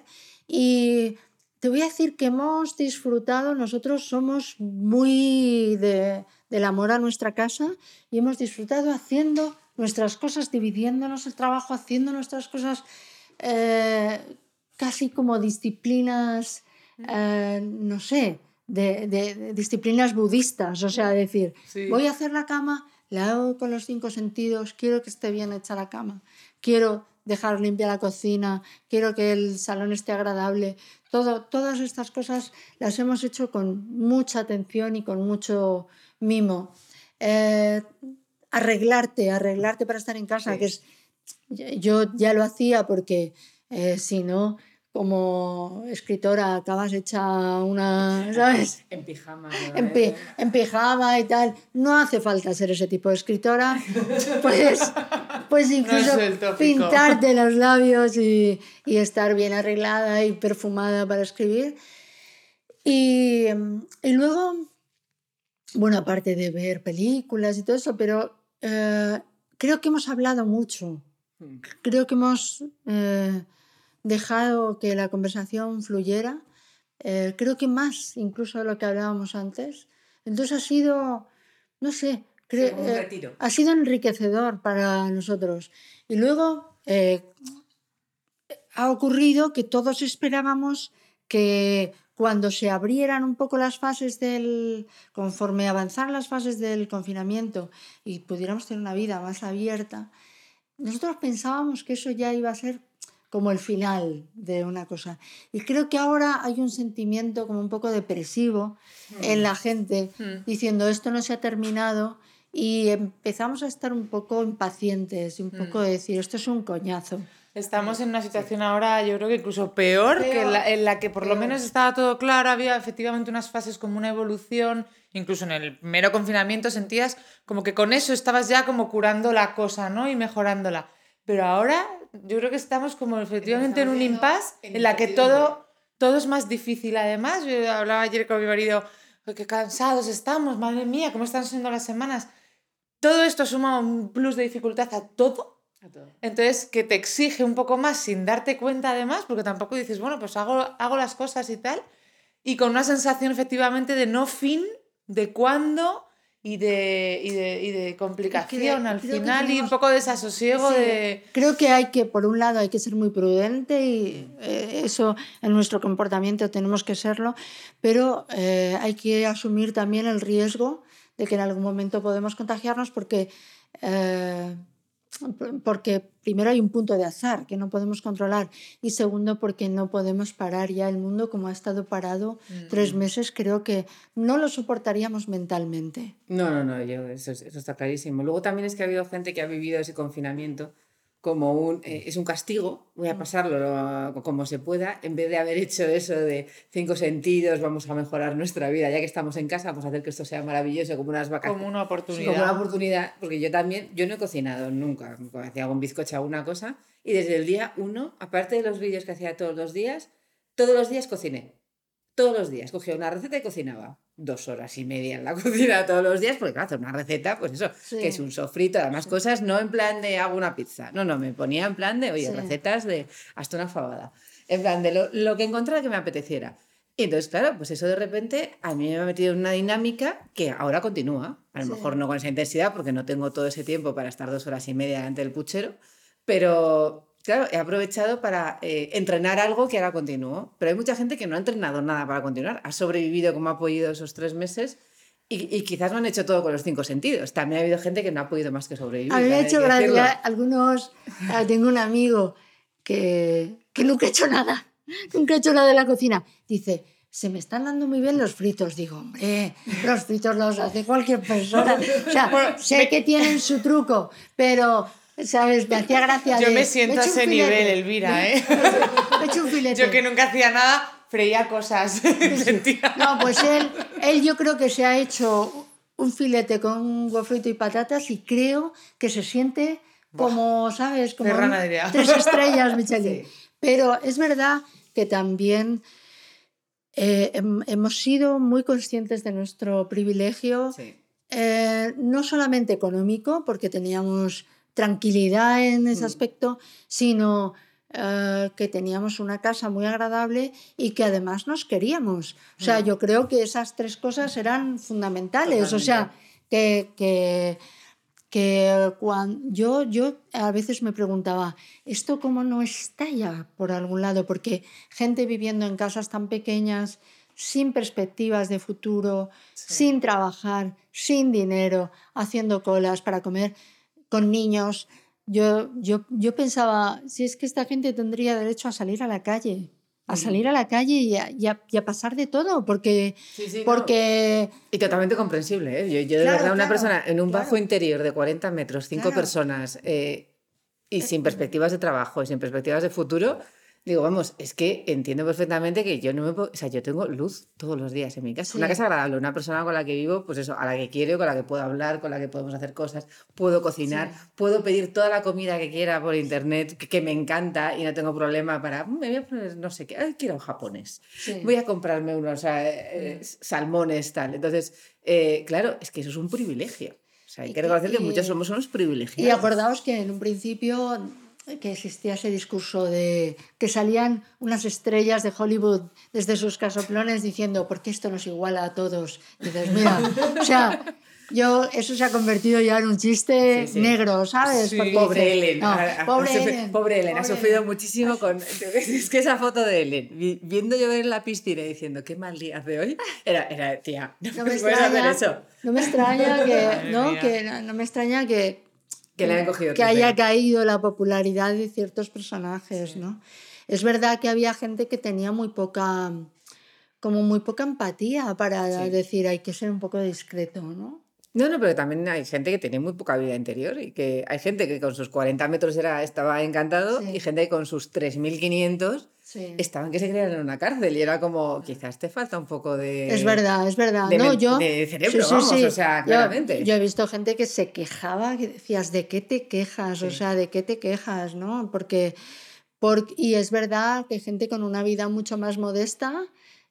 Y te voy a decir que hemos disfrutado, nosotros somos muy de, del amor a nuestra casa y hemos disfrutado haciendo nuestras cosas, dividiéndonos el trabajo, haciendo nuestras cosas eh, casi como disciplinas, eh, no sé, de, de- de disciplinas budistas, o sea, decir, Sí. voy a hacer la cama, la hago con los cinco sentidos, quiero que esté bien hecha la cama, quiero dejar limpia la cocina, quiero que el salón esté agradable. Todo, todas estas cosas las hemos hecho con mucha atención y con mucho mimo. Eh, arreglarte, arreglarte para estar en casa, Sí. que es, yo ya lo hacía porque eh, si no, como escritora acabas hecha una, <laughs> ¿sabes? En pijama. en, pi- en pijama y tal. No hace falta ser ese tipo de escritora. <laughs> Pues, pues incluso pintarte los labios y, y estar bien arreglada y perfumada para escribir. Y, y luego, bueno, aparte de ver películas y todo eso, pero eh, creo que hemos hablado mucho. Mm. Creo que hemos eh, dejado que la conversación fluyera. Eh, creo que más incluso de lo que hablábamos antes. Entonces ha sido, no sé, eh, ha sido enriquecedor para nosotros. Y luego eh, ha ocurrido que todos esperábamos que cuando se abrieran un poco las fases del, conforme avanzaran las fases del confinamiento y pudiéramos tener una vida más abierta, nosotros pensábamos que eso ya iba a ser como el final de una cosa. Y creo que ahora hay un sentimiento como un poco depresivo en la gente, Mm. diciendo esto no se ha terminado y empezamos a estar un poco impacientes y un poco de decir esto es un coñazo. Estamos en una situación ahora, yo creo que incluso peor, que la, en la que por lo menos estaba todo claro, había efectivamente unas fases como una evolución, incluso en el mero confinamiento sentías como que con eso estabas ya como curando la cosa, ¿no? Y mejorándola. Pero ahora yo creo que estamos como efectivamente en un impasse en la que todo, todo es más difícil. Además, yo hablaba ayer con mi marido, "Ay, qué cansados estamos, madre mía, cómo están siendo las semanas. Todo esto suma un plus de dificultad a todo A todo. entonces, que te exige un poco más sin darte cuenta además, porque tampoco dices, bueno, pues hago, hago las cosas y tal, y con una sensación efectivamente de no fin, de cuándo y de, y de, y de complicación al final y un tenemos- poco de desasosiego Sí, de... Creo que hay que, por un lado, hay que ser muy prudente y eh, eso en nuestro comportamiento tenemos que serlo, pero eh, hay que asumir también el riesgo de que en algún momento podemos contagiarnos porque, eh, porque primero hay un punto de azar que no podemos controlar y segundo porque no podemos parar ya el mundo como ha estado parado tres meses, creo que no lo soportaríamos mentalmente. No, no, no, yo, eso, es- eso está clarísimo. Luego también es que ha habido gente que ha vivido ese confinamiento como un, eh, es un castigo, voy a pasarlo lo- como se pueda, en vez de haber hecho eso de cinco sentidos, vamos a mejorar nuestra vida, ya que estamos en casa, vamos a hacer que esto sea maravilloso, como unas vacaciones. Como una oportunidad. Como una oportunidad, porque yo también, yo no he cocinado nunca, hacía algún bizcocho, alguna cosa, y desde el día uno, aparte de los vídeos que hacía todos los días, todos los días cociné. Todos los días cogía una receta y cocinaba dos horas y media en la <laughs> cocina todos los días, porque claro, hacer una receta, pues eso, Sí. que es un sofrito, además cosas no en plan de hago una pizza, no, no, me ponía en plan de, oye, Sí. recetas de hasta una fabada, en plan de lo, lo que encontrara que me apeteciera. Y entonces, claro, pues eso de repente a mí me ha metido en una dinámica que ahora continúa. A lo Sí. mejor no con esa intensidad porque no tengo todo ese tiempo para estar dos horas y media delante del puchero, pero claro, he aprovechado para eh, entrenar algo que ahora continúo. Pero hay mucha gente que no ha entrenado nada para continuar. Ha sobrevivido como ha podido esos tres meses y, quizás no han hecho todo con los cinco sentidos. También ha habido gente que no ha podido más que sobrevivir. A mí me ha hecho gracia algunos. Ah, tengo un amigo que, que nunca ha hecho nada. <laughs> Nunca ha hecho nada de la cocina. Dice, se me están dando muy bien los fritos. Digo, hombre, los fritos los hace cualquier persona. O sea, <laughs> sé que tienen su truco, pero, ¿sabes? Me hacía gracia. Yo me siento a ese nivel, Elvira, ¿eh? he hecho un filete. Yo que nunca hacía nada, freía cosas. <laughs> no, pues él, él yo creo que se ha hecho un filete con un gofrito y patatas y creo que se siente como, ¿sabes? Como tres estrellas, <laughs> Michelin. Pero es verdad que también eh, hemos sido muy conscientes de nuestro privilegio, eh, no solamente económico, porque teníamos tranquilidad en ese mm. aspecto, sino eh, que teníamos una casa muy agradable y que además nos queríamos. O sea, yo creo que esas tres cosas eran fundamentales. O sea, que, que, que cuando yo, yo a veces me preguntaba, ¿esto cómo no estalla por algún lado? Porque gente viviendo en casas tan pequeñas, sin perspectivas de futuro, sin trabajar, sin dinero, haciendo colas para comer con niños yo, yo, yo pensaba, si es que esta gente tendría derecho a salir a la calle, a salir a la calle y a, y a, pasar de todo, porque... porque... Y totalmente comprensible, ¿eh? Yo, yo de verdad, una persona en un bajo interior de 40 metros, cinco personas, eh, y sin perspectivas de trabajo y sin perspectivas de futuro, Digo, vamos, es que entiendo perfectamente que yo no me puedo, o sea, yo tengo luz todos los días en mi casa. Una casa agradable, una persona con la que vivo, pues eso, a la que quiero, con la que puedo hablar, con la que podemos hacer cosas, puedo cocinar, puedo pedir toda la comida que quiera por internet, que, me encanta y no tengo problema para, mm, me voy a poner, no sé qué, Ay, quiero un japonés, voy a comprarme unos eh, salmones, tal. Entonces, eh, claro, es que eso es un privilegio. O sea, hay que reconocer que muchos somos unos privilegiados. Y acordaos que en un principio que existía ese discurso de que salían unas estrellas de Hollywood desde sus casoplones diciendo, ¿por qué esto nos iguala a todos? Y dices, mira, o sea, yo, eso se ha convertido ya en un chiste negro, ¿sabes? pobre Ellen. pobre, Ellen. pobre Ellen. ha sufrido muchísimo con... <laughs> Es que esa foto de Ellen, viendo llover en la piscina y diciendo, qué mal día hace hoy, era, era tía, no, <laughs> me extraña, hacer eso. No me extraña que, ¿no? que no me extraña que que, que haya caído la popularidad de ciertos personajes, ¿no? Es verdad que había gente que tenía muy poca, como muy poca empatía para decir hay que ser un poco discreto, ¿no? No, no, pero también hay gente que tiene muy poca vida interior y que hay gente que con sus 40 metros era, estaba encantado y gente que con sus 3.500 estaban que se creían en una cárcel y era como, quizás te falta un poco de... Es verdad, es verdad. De, no, yo, de cerebro, vamos, o sea, claramente. Yo, he visto gente que se quejaba, que decías, ¿de qué te quejas? O sea, ¿de qué te quejas? ¿no? Porque, porque, y es verdad que gente con una vida mucho más modesta...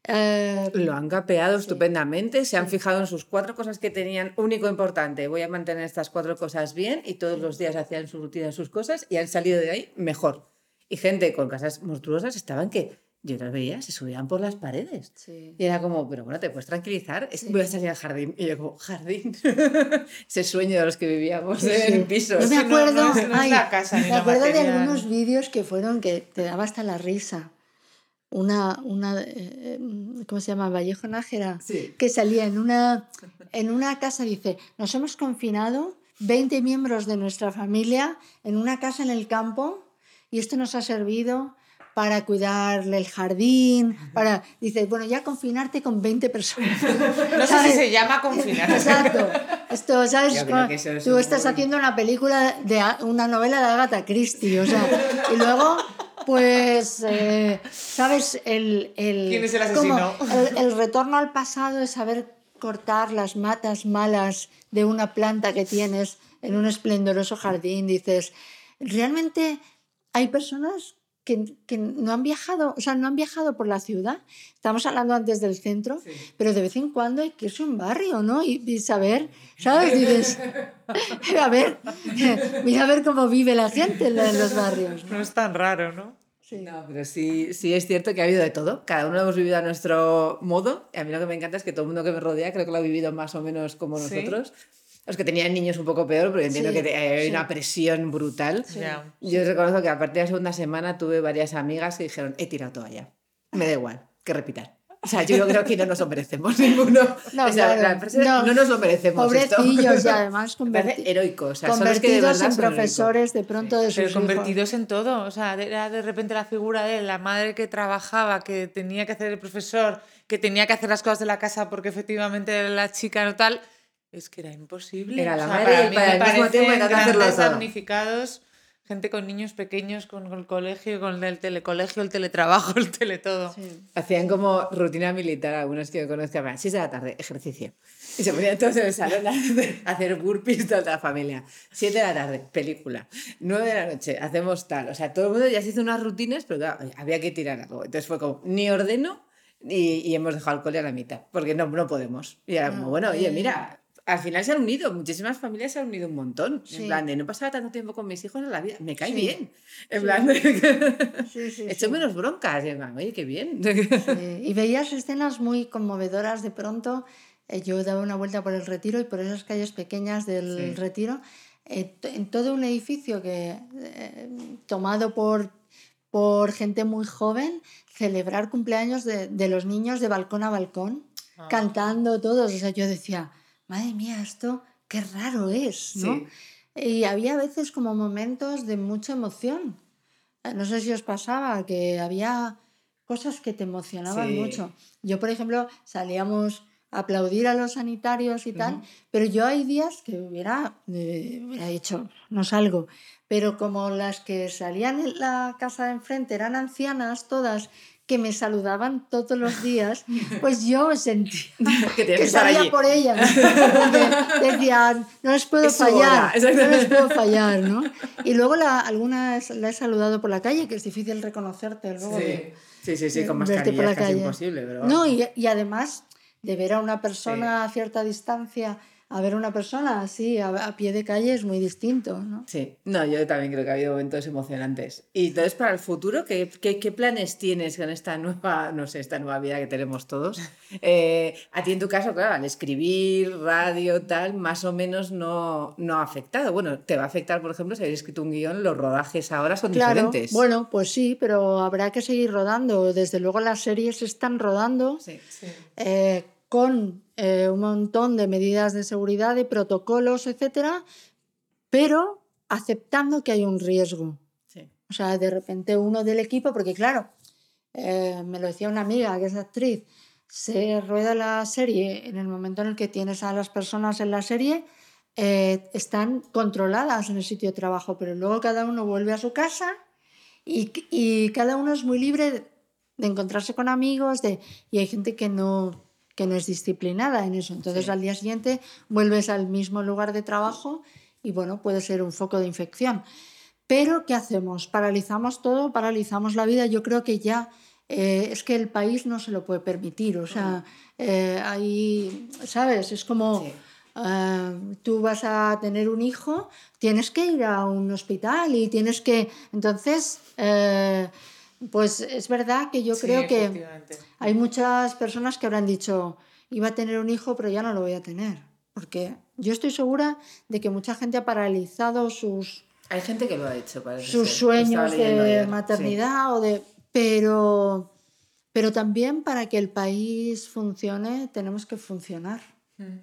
Eh, lo han capeado estupendamente, se han fijado en sus cuatro cosas que tenían único importante. Voy a mantener estas cuatro cosas bien y todos los días hacían su rutina, sus cosas y han salido de ahí mejor. Y gente con casas monstruosas estaban que yo las veía, se subían por las paredes. Y era como, pero bueno, te puedes tranquilizar, voy a salir al jardín. Y yo como, jardín. <laughs> Ese sueño de los que vivíamos en pisos. Yo me acuerdo, me acuerdo de algunos vídeos que fueron que te daba hasta la risa. Una, una eh, ¿cómo se llama? Vallejo Nájera, que salía en una, <laughs> en una casa, dice, nos hemos confinado 20 miembros de nuestra familia en una casa en el campo y esto nos ha servido para cuidarle el jardín, para, dices, bueno, ya confinarte con 20 personas. <laughs> No sé si se llama confinar. Exacto. Esto, ¿sabes? Tú estás haciendo una película, de una novela de Agatha Christie, o sea, y luego, pues, eh, ¿sabes? El, el, ¿Quién es el asesino? El, el retorno al pasado es saber cortar las matas malas de una planta que tienes en un esplendoroso jardín, dices, realmente hay personas que, que, no han viajado, o sea, no han viajado por la ciudad. Estamos hablando antes del centro, pero de vez en cuando hay que irse a un barrio, ¿no? Y, saber, <laughs> ¿sabes? Dices, <laughs> a ver, <laughs> mira a ver cómo vive la gente en los barrios. ¿no? es tan raro, ¿no? Sí. No, pero sí, sí es cierto que ha habido de todo. Cada uno lo hemos vivido a nuestro modo. Y a mí lo que me encanta es que todo el mundo que me rodea creo que lo ha vivido más o menos como nosotros. Los que tenían niños un poco peor, pero entiendo Sí, que hay sí. una presión brutal. Yo reconozco que a partir de la segunda semana tuve varias amigas que dijeron, he tirado toalla. Me da igual, que repitan. O sea, yo creo que no nos lo merecemos <laughs> ninguno. No, O sea, claro, no. no. nos lo merecemos. esto". Pobrecillos y <laughs> además converti- heroico. O sea, son los que de convertidos en heroicos. profesores de pronto de sus Pero hijos. convertidos en todo, o sea, era de repente la figura de la madre que trabajaba, que tenía que hacer el profesor, que tenía que hacer las cosas de la casa porque efectivamente era la chica no tal, es que era imposible. Era O la sea, madre y mí para me el mismo tiempo parecen intentaba hacerlo damnificados, gente con niños pequeños, con el colegio, con el telecolegio, el teletrabajo, <laughs> el teletodo. Sí. Hacían como rutina militar algunos que yo conozco. 6 de la tarde, ejercicio. Y se ponían todos en el salón a hacer- a hacer burpees toda la familia. 7 de la tarde, película. 9 de la noche, hacemos tal. O sea, todo el mundo ya se hizo unas rutinas, pero claro, había que tirar algo. Entonces fue como, ni ordeno y, y hemos dejado el cole a la mitad, porque no, no podemos. Y era como, bueno, oye, mira, al final se han unido, muchísimas familias se han unido un montón. En Sí. plan, de no pasaba tanto tiempo con mis hijos en la vida, me cae Sí. bien. En plan, de Sí, He hecho <laughs> sí. menos broncas. Y en plan, oye, qué bien. Y veías escenas muy conmovedoras de pronto. Eh, yo daba una vuelta por el retiro y por esas calles pequeñas del retiro, eh, en todo un edificio que eh, tomado por, por gente muy joven, celebrar cumpleaños de, de los niños de balcón a balcón, Ah. cantando todos. O sea, yo decía, madre mía, esto qué raro es, ¿no? Y había a veces como momentos de mucha emoción. Eh, No sé si os pasaba que había cosas que te emocionaban Sí. mucho. Yo, por ejemplo, salíamos a aplaudir a los sanitarios y tal, pero yo hay días que hubiera, eh, hubiera dicho, no salgo. Pero como las que salían en la casa de enfrente eran ancianas todas, que me saludaban todos los días, <laughs> pues yo sentía <laughs> que que salía allí. por ellas. <laughs> Decían, no les puedo Es fallar, no les puedo fallar, ¿no? Y luego la, algunas la he saludado por la calle, que es difícil reconocerte luego. Sí, de- sí, sí, sí, con mascarilla la es casi calle. imposible. Pero No, y, y además de ver a una persona a cierta distancia, a ver una persona así, a, a pie de calle, es muy distinto, ¿no? Sí, no, yo también creo que ha habido momentos emocionantes. Y entonces, para el futuro, ¿qué, qué, qué planes tienes con esta nueva, no sé, esta nueva vida que tenemos todos? <laughs> Eh, a ti, en tu caso, claro, al escribir, radio, tal, más o menos no, no ha afectado. Bueno, te va a afectar, por ejemplo, si habéis escrito un guion, los rodajes ahora son Claro, diferentes. bueno, pues sí, pero habrá que seguir rodando. Desde luego las series están rodando. Sí. Sí. eh, con eh, un montón de medidas de seguridad, de protocolos, etcétera, pero aceptando que hay un riesgo. sí. O sea, de repente uno del equipo, porque claro, eh, me lo decía una amiga que es actriz, se rueda la serie en el momento en el que tienes a las personas en la serie, eh, están controladas en el sitio de trabajo, pero luego cada uno vuelve a su casa y, y cada uno es muy libre de, encontrarse con amigos de, y hay gente que no, que no es disciplinada en eso. Entonces Sí. al día siguiente vuelves al mismo lugar de trabajo y bueno, puede ser un foco de infección. Pero ¿qué hacemos? ¿Paralizamos todo? ¿Paralizamos la vida? Yo creo que ya eh, es que el país no se lo puede permitir. O sea, eh, ahí, ¿sabes? Es como... Sí. ah, tú vas a tener un hijo, tienes que ir a un hospital y tienes que... Entonces, eh, pues es verdad que yo Sí, creo que hay muchas personas que habrán dicho, iba a tener un hijo, pero ya no lo voy a tener. Porque yo estoy segura de que mucha gente ha paralizado sus, Hay gente que lo ha hecho, parece sus ser. sueños de ayer, sí. maternidad o de... Pero, pero también para que el país funcione tenemos que funcionar.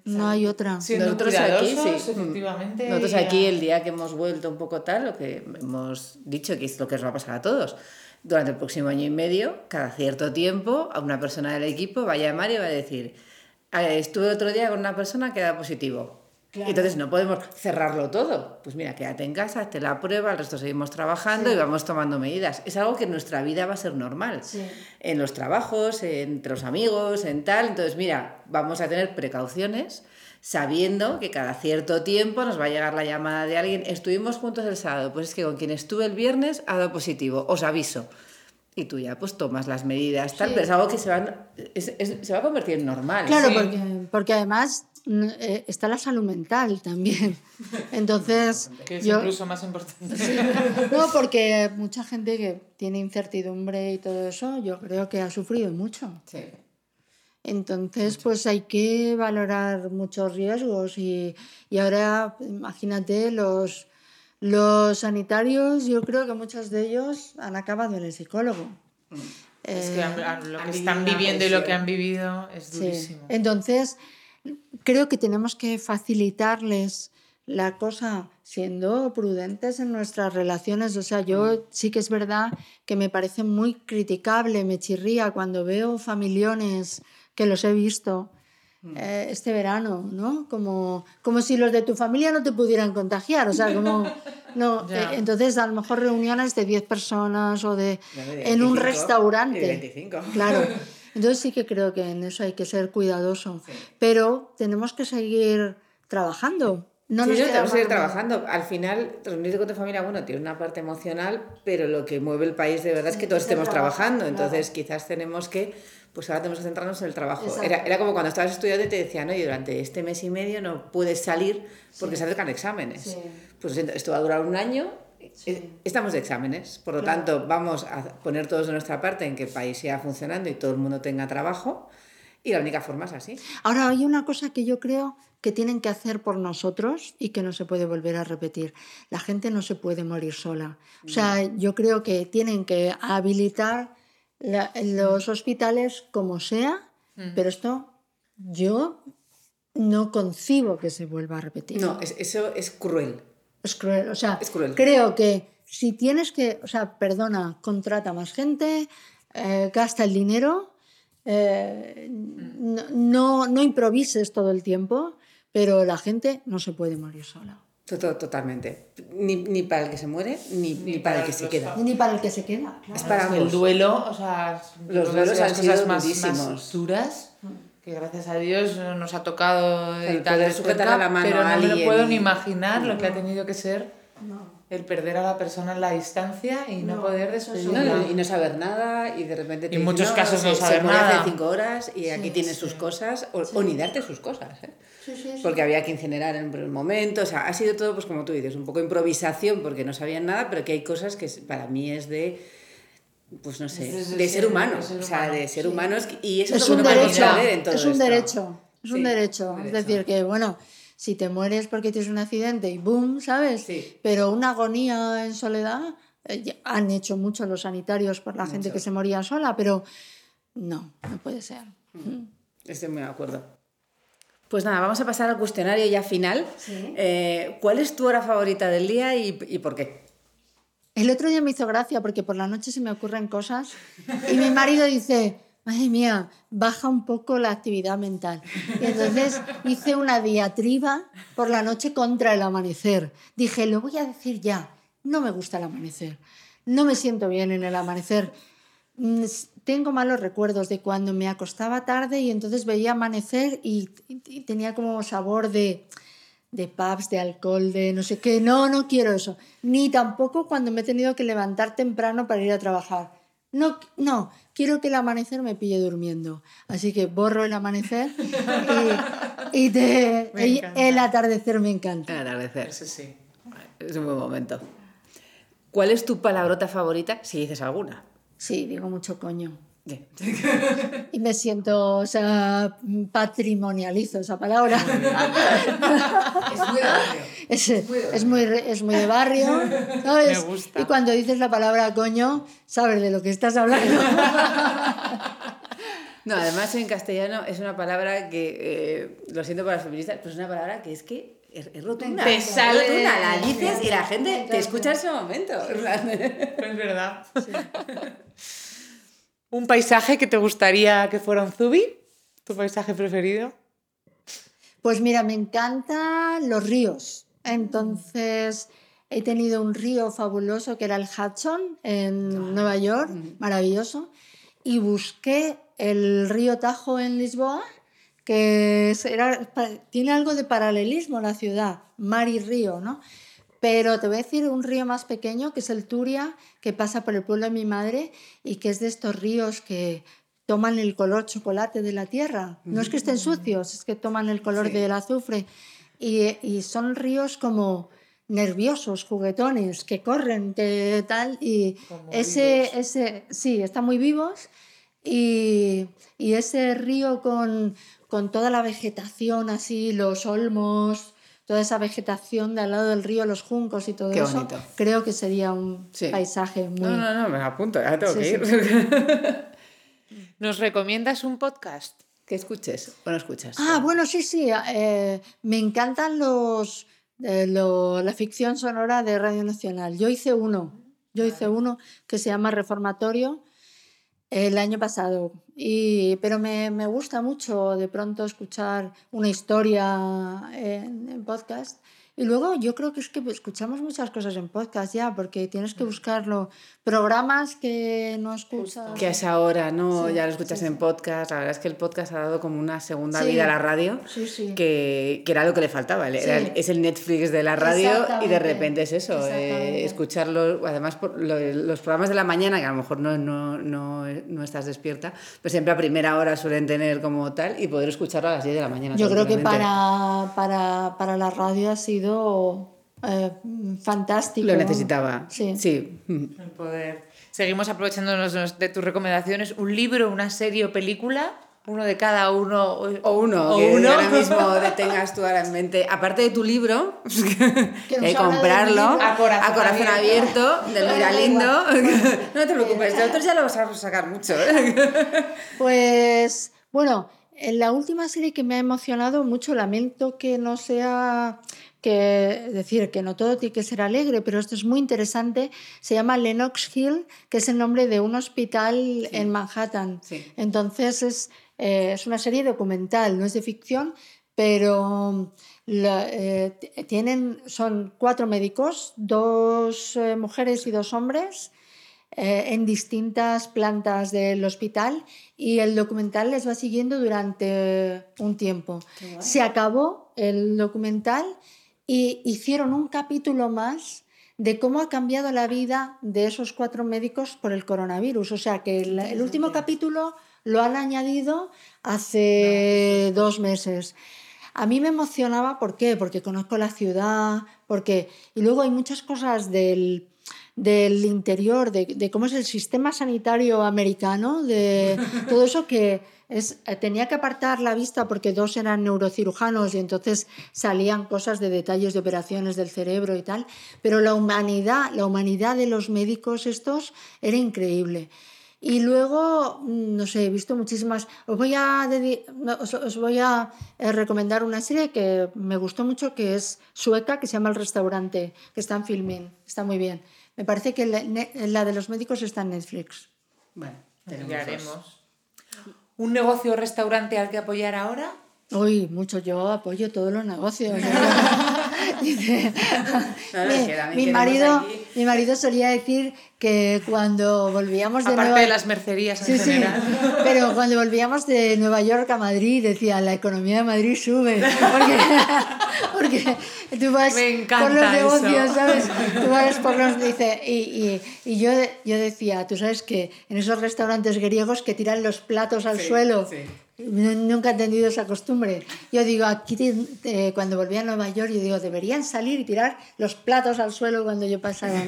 No hay otra. Siendo Nosotros aquí, sí. efectivamente. Nosotros aquí, el día que hemos vuelto un poco tal, lo que hemos dicho que es lo que os va a pasar a todos. Durante el próximo año y medio, cada cierto tiempo, a una persona del equipo va a llamar y va a decir: "Eh, Estuve otro día con una persona que da positivo. Claro. Entonces no podemos cerrarlo todo. Pues mira, quédate en casa, hazte la prueba, el resto seguimos trabajando y vamos tomando medidas. Es algo que en nuestra vida va a ser normal. Sí. En los trabajos, entre los amigos, en tal. Entonces, mira, vamos a tener precauciones sabiendo que cada cierto tiempo nos va a llegar la llamada de alguien. Estuvimos juntos el sábado, pues es que con quien estuve el viernes ha dado positivo, os aviso. Y tú ya pues tomas las medidas, tal, Sí. pero es algo que se, van, es- es- se va a convertir en normal. Claro, Sí. porque, porque además mm, eh, está la salud mental también. <laughs> Entonces, Que es yo, incluso más importante. no, porque mucha gente que tiene incertidumbre y todo eso, yo creo que ha sufrido mucho. Sí. Entonces, pues hay que valorar muchos riesgos y, y ahora, imagínate, los, los sanitarios, yo creo que muchos de ellos han acabado en el psicólogo. Mm. Es que lo que están viviendo y lo que han vivido es durísimo. Entonces, creo que tenemos que facilitarles la cosa siendo prudentes en nuestras relaciones. O sea, yo mm. sí que es verdad que me parece muy criticable, me chirría cuando veo familiones que los he visto mm. eh, este verano, ¿no? Como, como si los de tu familia no te pudieran contagiar. O sea, como... <laughs> No, eh, entonces a lo mejor reuniones de 10 personas o de, en un restaurante. De 25. Claro. <laughs> Entonces sí que creo que en eso hay que ser cuidadoso. Pero tenemos que seguir trabajando. No sí, tenemos que seguir trabajando. Al final, reunirte con tu familia, bueno, tiene una parte emocional, pero lo que mueve el país de verdad es que todos estemos trabajando. Entonces, quizás tenemos que, pues ahora tenemos que centrarnos en el trabajo. Era, era, como cuando estabas estudiando y te decían, oye, durante este mes y medio no puedes salir porque se acercan exámenes. Pues esto va a durar un año. Eh, estamos de exámenes, por lo tanto, vamos a poner todos de nuestra parte en que el país siga funcionando y todo el mundo tenga trabajo. Y la única forma es así. Ahora, hay una cosa que yo creo que tienen que hacer por nosotros y que no se puede volver a repetir. La gente no se puede morir sola. O sea, yo creo que tienen que habilitar los hospitales como sea, pero esto yo no concibo que se vuelva a repetir. No, eso es cruel. Es cruel, o sea, creo que si tienes que, o sea, perdona, contrata más gente, eh, gasta el dinero, eh, no, no improvises todo el tiempo pero la gente no se puede morir sola. Totalmente. Ni, ni, para el que se muere, ni, ni, para, el que se queda. Ni para el que se queda. Es para el duelo, o sea, los duelos han sido más, más duras que gracias a Dios nos ha tocado editar de sujetar a la mano pero no me lo puedo ni imaginar lo que ha tenido que ser el perder a la persona en la distancia y no, poder despedirla. y no saber nada y de repente te en muchos casos no saber nada hace cinco horas y aquí tienes sus cosas o, ni darte sus cosas ¿eh? porque había que incinerar en un momento o sea ha sido todo pues como tú dices un poco improvisación porque no sabían nada pero que hay cosas que para mí es de pues no sé, de, ser, humanos, o sea, de ser humanos y eso es, un derecho, es un derecho, es un derecho, es decir que bueno, si te mueres porque tienes un accidente y boom, ¿sabes? Pero una agonía en soledad, eh, han hecho mucho los sanitarios por la gente que se moría sola, pero no, no puede ser. Mm. Estoy muy de acuerdo. Pues nada, vamos a pasar al cuestionario ya final. Eh, ¿Cuál es tu hora favorita del día y, y por qué? El otro día me hizo gracia porque por la noche se me ocurren cosas y mi marido dice, madre mía, baja un poco la actividad mental. Y entonces hice una diatriba por la noche contra el amanecer. Dije, lo voy a decir ya, no me gusta el amanecer, no me siento bien en el amanecer. Mm, tengo malos recuerdos de cuando me acostaba tarde y entonces veía amanecer y, tenía como sabor de, de pubs, de alcohol, de no sé qué. No, no quiero eso. Ni tampoco cuando me he tenido que levantar temprano para ir a trabajar. No, no, quiero que el amanecer me pille durmiendo. Así que borro el amanecer y, <laughs> el atardecer me encanta. El atardecer. Eso sí. Es un buen momento. ¿Cuál es tu palabrota favorita, si dices alguna? Sí, digo mucho coño. Y me siento, o sea, patrimonializo esa palabra. es muy de barrio. Es, muy, es muy, de barrio, Me gusta. Y cuando dices la palabra coño, sabes de lo que estás hablando. <laughs> No, además en castellano es una palabra que, eh, lo siento para las feministas, pero es una palabra que es que es, rotunda. Te sale la dices y la gente te escucha en ese momento. <laughs> Es verdad. ¿Un paisaje que te gustaría que fuera un zubi? ¿Tu paisaje preferido? Pues mira, me encantan los ríos. Entonces, he tenido un río fabuloso que era el Hudson en Nueva York, maravilloso, y busqué el río Tajo en Lisboa, que tiene algo de paralelismo la ciudad, mar y río, ¿no? Pero te voy a decir un río más pequeño, que es el Turia, que pasa por el pueblo de mi madre y que es de estos ríos que toman el color chocolate de la tierra. No es que estén sucios, es que toman el color del azufre. Y, son ríos como nerviosos, juguetones, que corren, que tal. Y ese, ese, sí, están muy vivos. Y, y ese río con, con toda la vegetación así, los olmos, toda esa vegetación de al lado del río, los juncos y todo Qué eso, bonito. creo que sería un Sí. paisaje muy... No, no, no, me apunto, ya tengo Sí, que sí. ir. <laughs> ¿Nos recomiendas un podcast? que escuches o no escuchas. Ah, bueno, sí, sí. eh, me encantan los, eh, lo- la ficción sonora de Radio Nacional. Yo hice uno, yo hice uno que se llama Reformatorio el año pasado. Y, pero me, me gusta mucho de pronto escuchar una historia en, en podcast. Y luego yo creo que es que escuchamos muchas cosas en podcast ya, porque tienes que buscarlo. Programas que no escuchas. Que es ahora, ¿no? Sí, ya lo escuchas sí, en sí. podcast. La verdad es que el podcast ha dado como una segunda Sí. vida a la radio. Sí, sí. Que, que era lo que le faltaba. era es el Netflix de la radio y de repente es eso. eh, escucharlo, además por lo- los programas de la mañana, que a lo mejor no, no, no, no estás despierta, pero siempre a primera hora suelen tener como tal y poder escucharlo a las 10 de la mañana. Yo creo que para, para, para la radio ha sido eh, fantástico. Lo necesitaba. Sí. sí. El poder. Seguimos aprovechándonos de tus recomendaciones. Un libro, una serie o película, uno de cada uno. O uno, O que uno. ahora mismo <laughs> detengas tú ahora en mente. Aparte de tu libro, <laughs> Que hay de comprarlo. A corazón abierto, del Da Miralindo. No te preocupes, de otros ya lo vas a sacar mucho. ¿eh? <laughs> Pues bueno, en la última serie que me ha emocionado mucho, lamento que no sea que decir que no todo tiene que ser alegre, pero esto es muy interesante. Se llama Lenox Hill, que es el nombre de un hospital en Manhattan. Sí. Entonces es, eh, es una serie documental, no es de ficción, pero la- eh, tienen, son cuatro médicos, dos eh, mujeres y dos hombres, en distintas plantas del hospital y el documental les va siguiendo durante un tiempo. Se acabó el documental y hicieron un capítulo más de cómo ha cambiado la vida de esos cuatro médicos por el coronavirus. O sea que el, el último capítulo lo han añadido hace dos meses. A mí me emocionaba, ¿por qué? Porque conozco la ciudad, porque... Y luego hay muchas cosas del, del interior, de, de cómo es el sistema sanitario americano, de <laughs> todo eso que es, eh, tenía que apartar la vista porque dos eran neurocirujanos y entonces salían cosas de detalles de operaciones del cerebro y tal, pero la humanidad, la humanidad de los médicos estos era increíble. Y luego, mm, no sé, he visto muchísimas. Os voy a, os, os voy a eh, recomendar una serie que me gustó mucho, que es sueca, que se llama El Restaurante, que está en filming. Está muy bien. Me parece que la, de los médicos está en Netflix. Bueno, tenemos Ya dos. haremos. ¿Un negocio o restaurante al que apoyar ahora? Uy, mucho yo apoyo todos los negocios. <laughs> <laughs> No, no, mi, que marido, mi marido solía decir que cuando volvíamos de Aparte Nueva de las mercerías en Sí, sí. general. Pero cuando volvíamos de Nueva York a Madrid, decía, la economía de Madrid sube. Porque, <laughs> porque tú vas Me encanta por los negocios, eso. ¿sabes? Tú vas por los... Dice, y, y, y yo, yo decía, tú sabes que en esos restaurantes griegos que tiran los platos al Sí, suelo, sí. Nunca he entendido esa costumbre. Yo digo, aquí eh, cuando volví a Nueva York, yo digo, deberían salir y tirar los platos al suelo cuando yo pasaba.